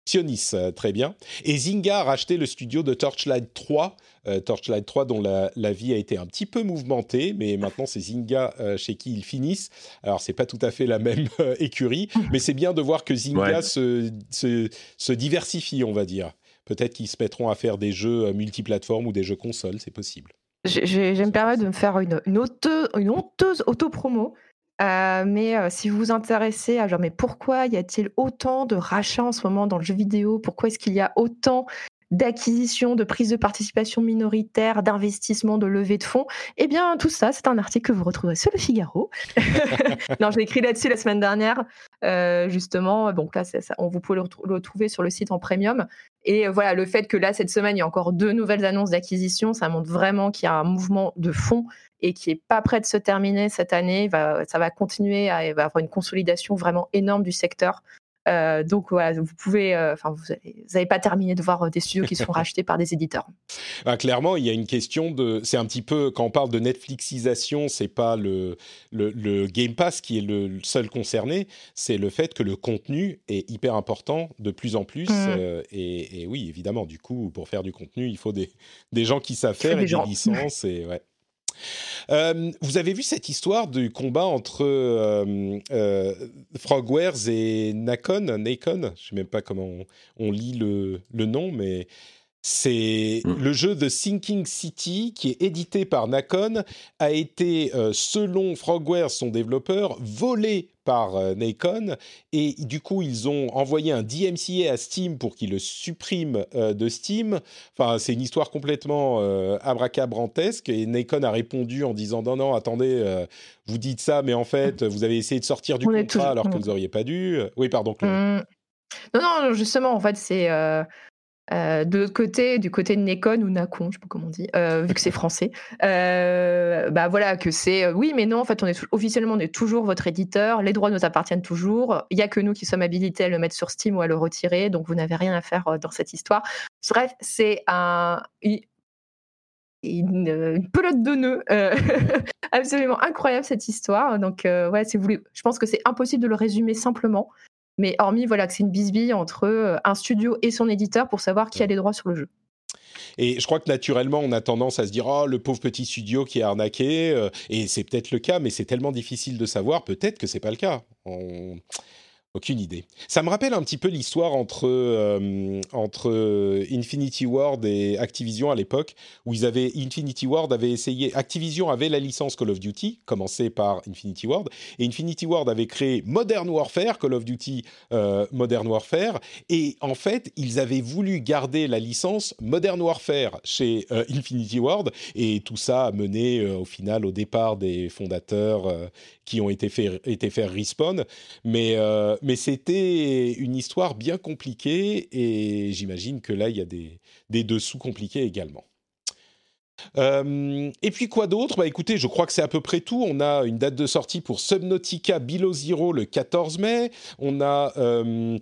Sionis, euh, très bien. Et Zynga a racheté le studio de Torchlight 3, euh, Torchlight 3 dont la, la vie a été un petit peu mouvementée, mais maintenant c'est Zynga euh, chez qui ils finissent. Alors c'est pas tout à fait la même euh, écurie, mais c'est bien de voir que Zynga Ouais. se, se, se diversifie, on va dire. Peut-être qu'ils se mettront à faire des jeux multiplateformes ou des jeux consoles, c'est possible. Je, je- me permettre de me faire une, une, honteuse, une honteuse auto-promo. Euh, mais euh, si vous vous intéressez à genre, mais pourquoi y a-t-il autant de rachats en ce moment dans le jeu vidéo? Pourquoi est-ce qu'il y a autant d'acquisitions, de prise de participation minoritaire, d'investissement, de levée de fonds? Eh bien, tout ça, c'est un article que vous retrouverez sur le Figaro. non, j'ai écrit là-dessus la semaine dernière, euh, justement. Là, on, vous pouvez le, retrou- le trouver sur le site en premium. Et euh, voilà, le fait que là, cette semaine, il y a encore deux nouvelles annonces d'acquisition, ça montre vraiment qu'il y a un mouvement de fond et qui est pas prêt de se terminer cette année. Ça va continuer à va avoir une consolidation vraiment énorme du secteur. Euh, donc voilà, vous pouvez, euh, enfin, vous n'avez pas terminé de voir euh, des studios qui sont rachetés par des éditeurs. Ah, clairement, il y a une question de. C'est un petit peu quand on parle de Netflixisation, c'est pas le, le, le Game Pass qui est le seul concerné, c'est le fait que le contenu est hyper important de plus en plus. Euh, et, et oui, évidemment, du coup, pour faire du contenu, il faut des, des gens qui savent faire et des gens. licences. Et, ouais. Euh, vous avez vu cette histoire du combat entre euh, euh, Frogwares et Nacon, Nacon, je sais même pas comment on, on lit le, le nom, mais c'est Mm. le jeu de Sinking City qui est édité par Nacon a été, selon Frogwares, son développeur, volé par euh, Nacon et du coup ils ont envoyé un DMCA à Steam pour qu'il le supprime euh, de Steam. Enfin c'est une histoire complètement euh, abracabrantesque et Nacon a répondu en disant non non attendez euh, vous dites ça mais en fait vous avez essayé de sortir du On contrat toujours- alors que Mm. vous auriez pas dû. Oui pardon. Chloé. Hum. Non, non, justement, en fait, c'est euh, de l'autre côté, du côté de Nekon ou Nacon, je sais pas comment on dit, euh, vu que c'est français. euh, bah voilà, que c'est euh, oui, mais non, en fait, on est officiellement, on est toujours votre éditeur, les droits nous appartiennent toujours. Il y a que nous qui sommes habilités à le mettre sur Steam ou à le retirer, donc vous n'avez rien à faire dans cette histoire. Bref, c'est un une, pelote de nœuds absolument incroyable cette histoire. Donc ouais, je pense que c'est impossible de le résumer simplement. Mais hormis voilà que c'est une bisbille entre euh, un studio et son éditeur pour savoir qui a les droits sur le jeu. Et je crois que naturellement, on a tendance à se dire oh le pauvre petit studio qui est arnaqué. euh, et c'est peut-être le cas, mais c'est tellement difficile de savoir. Peut-être que c'est pas le cas. On- Aucune idée. Ça me rappelle un petit peu l'histoire entre, euh, entre Infinity Ward et Activision à l'époque, où ils avaient Infinity Ward avait essayé. Activision avait la licence Call of Duty, commencée par Infinity Ward, et Infinity Ward avait créé Modern Warfare, Call of Duty euh, Modern Warfare, et en fait, ils avaient voulu garder la licence Modern Warfare chez euh, Infinity Ward, et tout ça a mené au final au départ des fondateurs qui ont été, fait, été faire respawn. Mais, mais c'était une histoire bien compliquée, et j'imagine que là, il y a des, des dessous compliqués également. Euh, et puis quoi d'autre? Bah écoutez, je crois que c'est à peu près tout. On a une date de sortie pour Subnautica Below Zero le 14 mai. On a euh,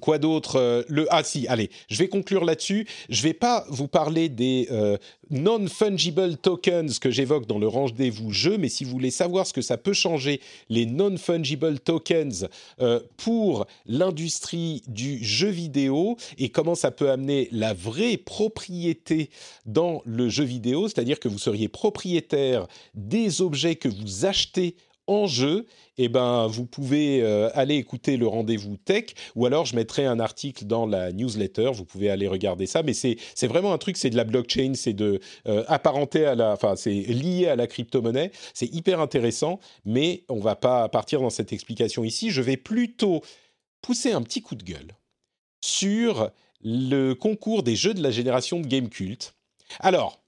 Quoi d'autre Euh, Le ah si, allez, je vais conclure là-dessus. Je vais pas vous parler des euh, non fungible tokens que j'évoque dans le rendez-vous jeu, mais si vous voulez savoir ce que ça peut changer les non fungible tokens euh, pour l'industrie du jeu vidéo et comment ça peut amener la vraie propriété dans le jeu vidéo, c'est-à-dire que vous seriez propriétaire des objets que vous achetez en jeu, eh ben, vous pouvez euh, aller écouter le rendez-vous tech, ou alors je mettrai un article dans la newsletter, vous pouvez aller regarder ça, mais c'est c'est vraiment un truc, c'est de la blockchain, c'est de euh, apparenté à la, enfin c'est lié à la crypto-monnaie, c'est hyper intéressant, mais on va pas partir dans cette explication ici, je vais plutôt pousser un petit coup de gueule sur le concours des jeux de la génération de Game Cult. Alors,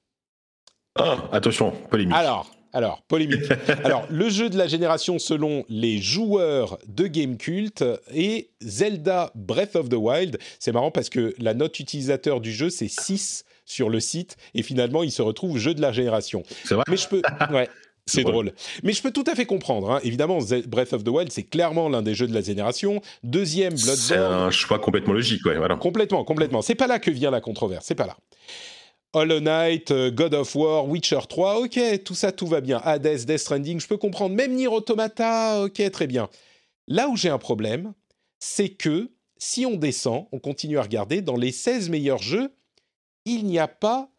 Ah, attention, polémique. alors, alors, polémique. Alors, le jeu de la génération selon les joueurs de Game Cult est Zelda Breath of the Wild. C'est marrant parce que la note utilisateur du jeu, c'est 6 sur le site et finalement, il se retrouve jeu de la génération. C'est vrai Mais je peux. Ouais. C'est drôle. Mais je peux tout à fait comprendre. Hein. Évidemment, Breath of the Wild, c'est clairement l'un des jeux de la génération. Deuxième, Bloodborne. C'est un choix complètement logique, ouais, voilà. Complètement, complètement. C'est pas là que vient la controverse, c'est pas là. Hollow Knight, euh, God of War, Witcher 3, ok, tout ça, tout va bien. Hades, Death Stranding, je peux comprendre. Même Nier Automata, ok, très bien. Là où j'ai un problème, c'est que si on descend, on continue à regarder, dans les 16 meilleurs jeux, il n'y a pas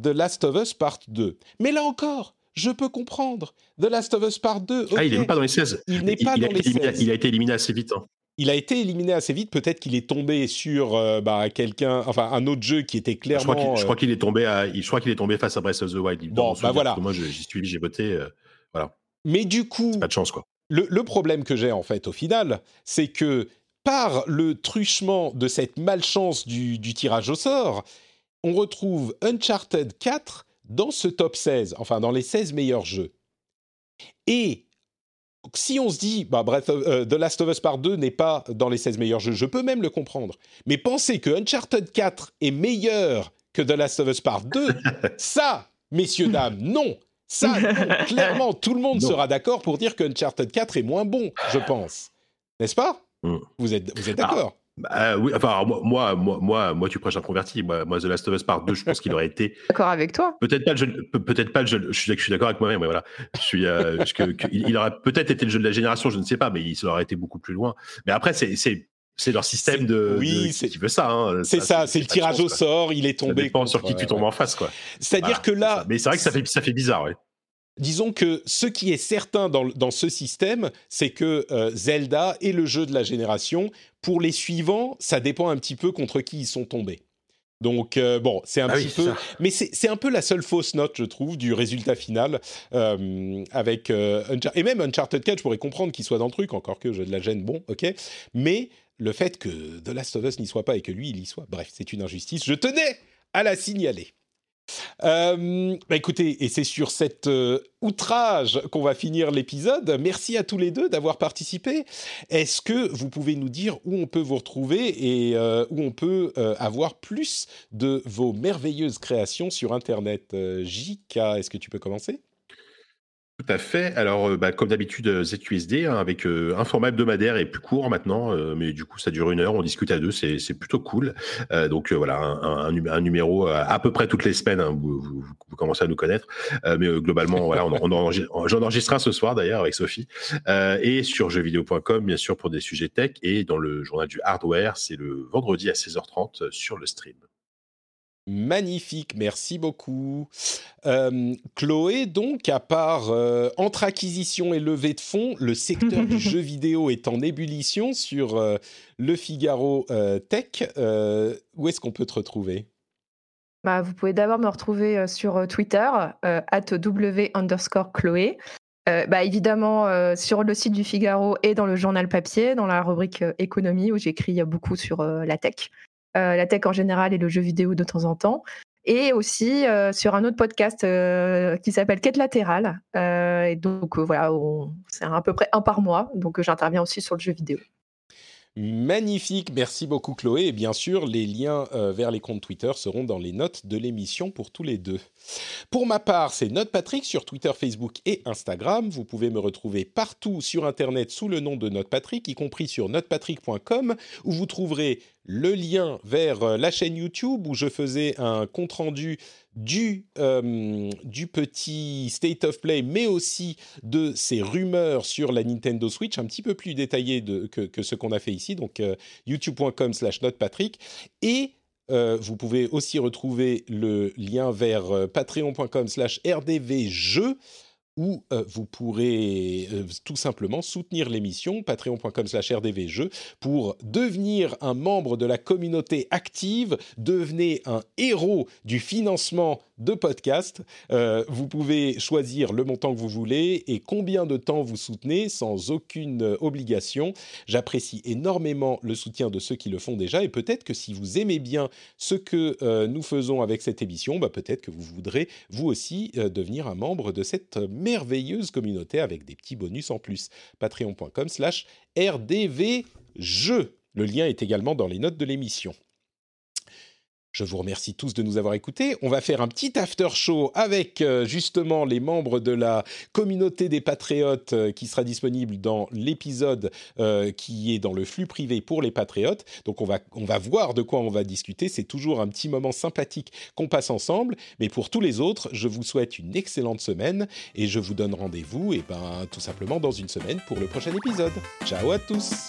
The Last of Us Part 2. Mais là encore, je peux comprendre. The Last of Us Part 2. Ah, il n'est pas dans les 16. Il n'est pas dans les 16. Il a été éliminé assez vite. Hein. Il a été éliminé assez vite. Peut-être qu'il est tombé sur euh, bah, quelqu'un, enfin un autre jeu qui était clairement. Je crois qu'il est tombé. À, je crois qu'il est tombé face à Breath of the Wild. Bon, bah voilà. Moi, j'y suis, j'ai voté. Euh, voilà. Mais du coup, pas de chance quoi. Le, le problème que j'ai en fait au final, c'est que par le truchement de cette malchance du, du tirage au sort, on retrouve Uncharted 4 dans ce top 16, enfin dans les 16 meilleurs jeux. Et si on se dit, bah, Breath euh, The Last of Us Part 2 n'est pas dans les 16 meilleurs jeux, je peux même le comprendre. Mais penser que Uncharted 4 est meilleur que The Last of Us Part 2, ça, messieurs, dames, non. Ça, clairement, tout le monde sera d'accord pour dire que Uncharted 4 est moins bon, je pense. N'est-ce pas? Mm. Vous êtes, vous êtes ah, d'accord? Bah, oui, enfin, moi, moi, moi, moi, tu prêches un converti. Moi, moi, The Last of Us Part 2, je pense qu'il aurait été. D'accord avec toi Peut-être pas le jeu, peut-être pas le jeu, je suis, je suis d'accord avec moi-même, mais voilà. Je suis, euh, que, il, aurait peut-être été le jeu de la génération, je ne sais pas, mais il aurait été beaucoup plus loin. Mais après, c'est, c'est, c'est leur système de. Oui, c'est qui veut ça. Hein, c'est ça, c'est le tirage au sort, il est tombé. Ça dépend sur qui tu tombes en face, quoi. C'est-à-dire que là. Mais c'est vrai que ça fait, ça fait bizarre, oui. Disons que ce qui est certain dans, dans ce système, c'est que euh, Zelda est le jeu de la génération. Pour les suivants, ça dépend un petit peu contre qui ils sont tombés. Donc euh, bon, c'est un ah petit peu, mais c'est un peu la seule fausse note, je trouve, du résultat final euh, avec et même Uncharted 4, je pourrais comprendre qu'il soit dans le truc, encore que je de la gêne, bon, ok, mais le fait que The Last of Us n'y soit pas et que lui il y soit, bref, c'est une injustice. Je tenais à la signaler. Euh, bah écoutez, et c'est sur cet euh, outrage qu'on va finir l'épisode. Merci à tous les deux d'avoir participé. Est-ce que vous pouvez nous dire où on peut vous retrouver et euh, où on peut avoir plus de vos merveilleuses créations sur Internet JK, est-ce que tu peux commencer? Tout à fait. Alors, euh, bah, comme d'habitude, euh, ZQSD, hein, avec euh, un format hebdomadaire et plus court maintenant, mais du coup, ça dure une heure, on discute à deux, c'est plutôt cool. donc voilà, un, numéro à peu près toutes les semaines, hein, vous, commencez à nous connaître. mais globalement, voilà, on, on j'en enregistre un ce soir d'ailleurs avec Sophie. et sur jeuxvideo.com, bien sûr, pour des sujets tech. Et dans le journal du hardware, c'est le vendredi à 16h30 sur le stream. Magnifique, merci beaucoup. Euh, Chloé, donc, à part euh, entre acquisition et levée de fonds, le secteur du jeu vidéo est en ébullition sur euh, le Figaro Tech. où est-ce qu'on peut te retrouver? Bah, Vous pouvez d'abord me retrouver sur Twitter, at w underscore Chloé. bah, évidemment, sur le site du Figaro et dans le journal papier, dans la rubrique économie, où j'écris beaucoup sur la tech. Euh, la tech en général et le jeu vidéo de temps en temps. Et aussi euh, sur un autre podcast euh, qui s'appelle Quête latérale. et donc voilà, c'est à peu près un par mois. Donc j'interviens aussi sur le jeu vidéo. Magnifique, merci beaucoup Chloé. Et bien sûr, les liens vers les comptes Twitter seront dans les notes de l'émission pour tous les deux. Pour ma part, c'est Note Patrick sur Twitter, Facebook et Instagram. Vous pouvez me retrouver partout sur Internet sous le nom de Note Patrick, y compris sur notepatrick.com, où vous trouverez le lien vers euh, la chaîne YouTube où je faisais un compte-rendu du, euh, du petit State of Play, mais aussi de ces rumeurs sur la Nintendo Switch, un petit peu plus détaillé que, ce qu'on a fait ici, donc euh, youtube.com slash notepatrick. Et vous pouvez aussi retrouver le lien vers patreon.com slash rdvjeux où euh, vous pourrez euh, tout simplement soutenir l'émission, patreon.com slash rdvjeux, pour devenir un membre de la communauté active, devenez un héros du financement de podcast. Euh, vous pouvez choisir le montant que vous voulez et combien de temps vous soutenez sans aucune obligation. J'apprécie énormément le soutien de ceux qui le font déjà et peut-être que si vous aimez bien ce que nous faisons avec cette émission, bah peut-être que vous voudrez vous aussi devenir un membre de cette merveilleuse communauté avec des petits bonus en plus. Patreon.com slash rdvjeux. Le lien est également dans les notes de l'émission. Je vous remercie tous de nous avoir écoutés. On va faire un petit after show avec euh, justement les membres de la communauté des patriotes euh, qui sera disponible dans l'épisode euh, qui est dans le flux privé pour les patriotes. Donc on va, on va voir de quoi on va discuter. C'est toujours un petit moment sympathique qu'on passe ensemble. Mais pour tous les autres, je vous souhaite une excellente semaine et je vous donne rendez-vous et ben, tout simplement dans une semaine pour le prochain épisode. Ciao à tous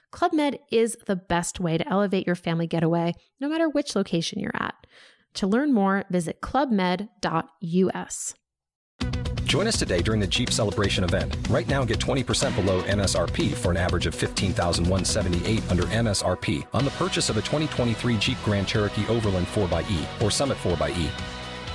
Club Med is the best way to elevate your family getaway, no matter which location you're at. To learn more, visit clubmed.us. Join us today during the Jeep Celebration event. Right now, get 20% below MSRP for an average of 15178 under MSRP on the purchase of a 2023 Jeep Grand Cherokee Overland 4xE or Summit 4xE.